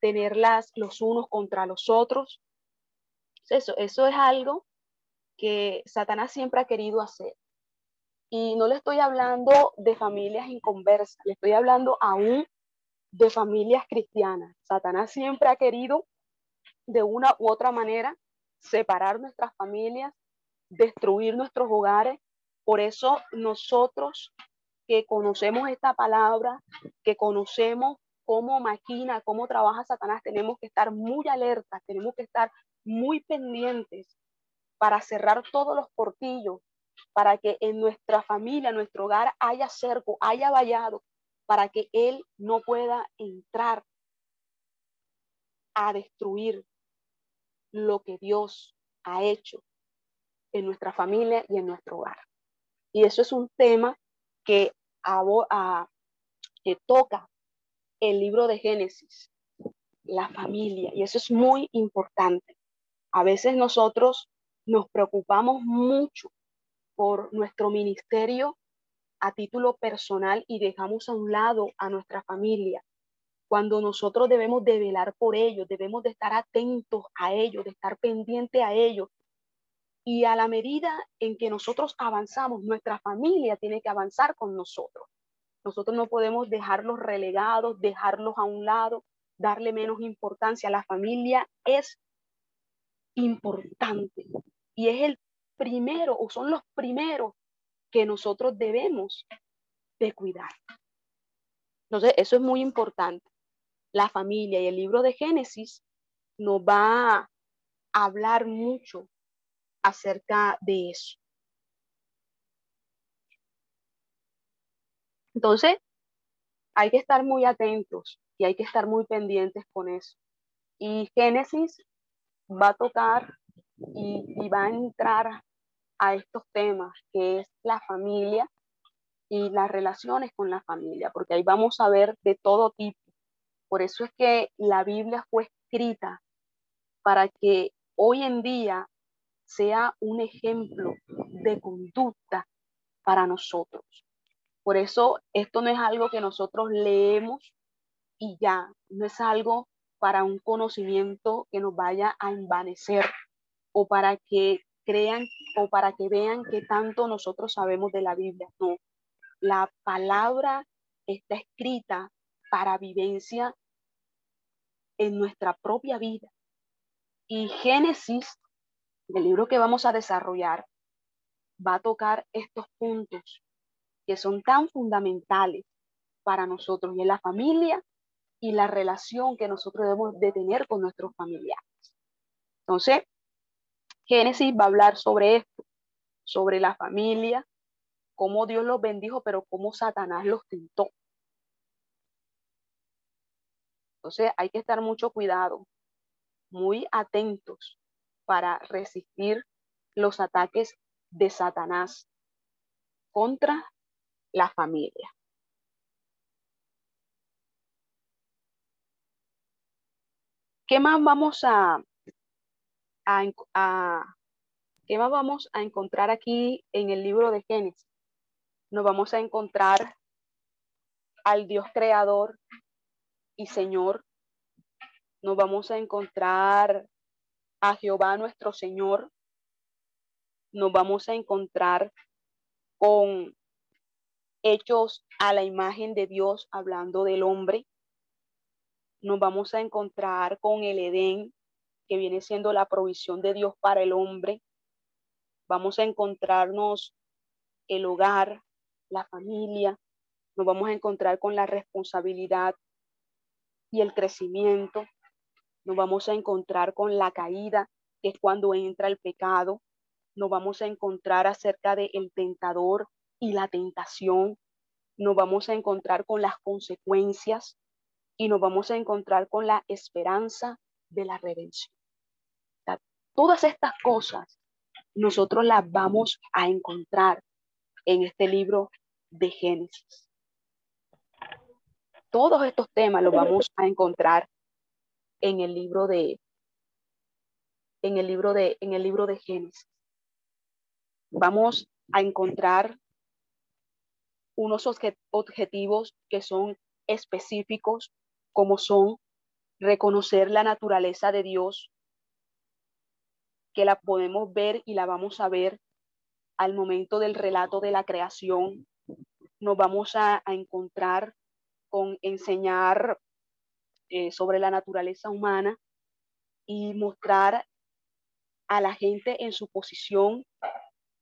tenerlas los unos contra los otros. Eso, eso es algo que Satanás siempre ha querido hacer. Y no le estoy hablando de familias inconversas, le estoy hablando aún de familias cristianas. Satanás siempre ha querido de una u otra manera separar nuestras familias, destruir nuestros hogares. Por eso nosotros que conocemos esta palabra, que conocemos cómo maquina, cómo trabaja Satanás, tenemos que estar muy alertas, tenemos que estar muy pendientes para cerrar todos los portillos, para que en nuestra familia, en nuestro hogar haya cerco, haya vallado, para que Él no pueda entrar a destruir lo que Dios ha hecho en nuestra familia y en nuestro hogar. Y eso es un tema que, a, que toca el libro de Génesis, la familia, y eso es muy importante. A veces nosotros nos preocupamos mucho por nuestro ministerio a título personal y dejamos a un lado a nuestra familia, cuando nosotros debemos de velar por ellos, debemos de estar atentos a ellos, de estar pendiente a ellos. Y a la medida en que nosotros avanzamos, nuestra familia tiene que avanzar con nosotros. Nosotros no podemos dejarlos relegados, dejarlos a un lado, darle menos importancia. La familia es importante y es el primero o son los primeros que nosotros debemos de cuidar. Entonces, eso es muy importante la familia y el libro de Génesis nos va a hablar mucho acerca de eso. Entonces, hay que estar muy atentos y hay que estar muy pendientes con eso. Y Génesis va a tocar y, y, va a entrar a estos temas, que es la familia y las relaciones con la familia, porque ahí vamos a ver de todo tipo por eso es que la Biblia fue escrita para que hoy en día sea un ejemplo de conducta para nosotros. Por eso esto no es algo que nosotros leemos y ya, no es algo para un conocimiento que nos vaya a envanecer o para que crean o para que vean que tanto nosotros sabemos de la Biblia. No, la palabra está escrita para vivencia en nuestra propia vida. Y Génesis, el libro que vamos a desarrollar, va a tocar estos puntos que son tan fundamentales para nosotros y en la familia y la relación que nosotros debemos de tener con nuestros familiares. Entonces, Génesis va a hablar sobre esto, sobre la familia, cómo Dios los bendijo, pero cómo Satanás los tentó. Entonces hay que estar mucho cuidado, muy atentos para resistir los ataques de Satanás contra la familia. ¿Qué más vamos a, ¿qué más vamos a encontrar aquí en el libro de Génesis? Nos vamos a encontrar al Dios creador y Señor, nos vamos a encontrar a Jehová nuestro Señor, nos vamos a encontrar con hechos a la imagen de Dios hablando del hombre, nos vamos a encontrar con el Edén, que viene siendo la provisión de Dios para el hombre, vamos a encontrarnos el hogar, la familia, nos vamos a encontrar con la responsabilidad y el crecimiento, nos vamos a encontrar con la caída, que es cuando entra el pecado, nos vamos a encontrar acerca del el tentador y la tentación, nos vamos a encontrar con las consecuencias y nos vamos a encontrar con la esperanza de la redención. todas estas cosas nosotros las vamos a encontrar en este libro de Génesis. Todos estos temas los vamos a encontrar en el libro de en el libro de en el libro de Génesis. Vamos a encontrar unos objetivos que son específicos, como son reconocer la naturaleza de Dios, que la podemos ver y la vamos a ver al momento del relato de la creación. Nos vamos a, encontrar con enseñar eh, sobre la naturaleza humana y mostrar a la gente en su posición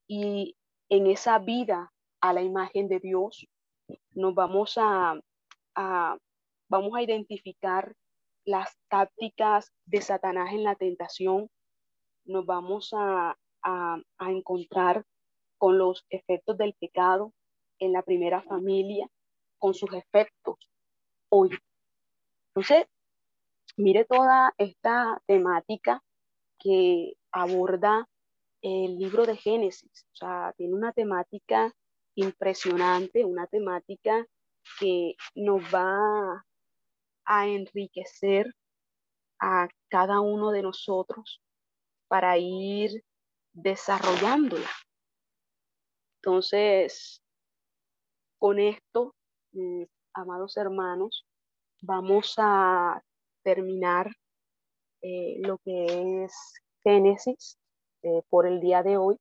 y en esa vida a la imagen de Dios. Nos vamos a, vamos a identificar las tácticas de Satanás en la tentación nos vamos a, encontrar con los efectos del pecado en la primera familia, con sus efectos hoy. Entonces, mire toda esta temática que aborda el libro de Génesis. O sea, tiene una temática impresionante, una temática que nos va a enriquecer a cada uno de nosotros para ir desarrollándola. Entonces, con esto, amados hermanos, vamos a terminar eh, lo que es Génesis eh, por el día de hoy.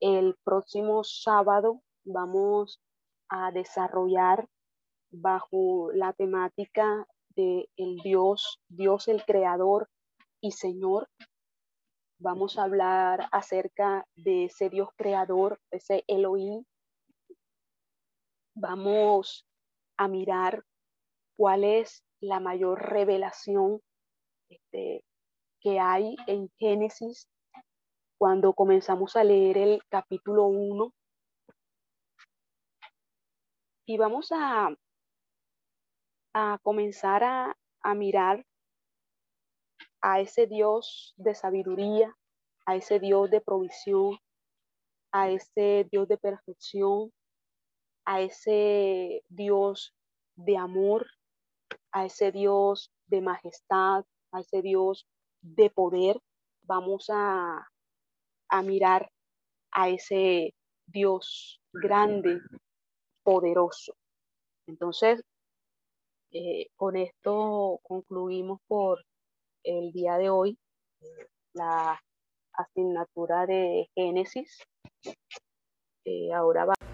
El próximo sábado vamos a desarrollar bajo la temática de el Dios, Dios el creador y Señor, Vamos a hablar acerca de ese Dios creador, ese Elohim. Vamos a mirar cuál es la mayor revelación este, que hay en Génesis cuando comenzamos a leer el capítulo 1. Y vamos a, a comenzar a, a mirar a ese Dios de sabiduría, a ese Dios de provisión, a ese Dios de perfección, a ese Dios de amor, a ese Dios de majestad, a ese Dios de poder. Vamos a, mirar a ese Dios grande, poderoso. Entonces, eh, con esto concluimos por el día de hoy la asignatura de Génesis. Eh, ahora va.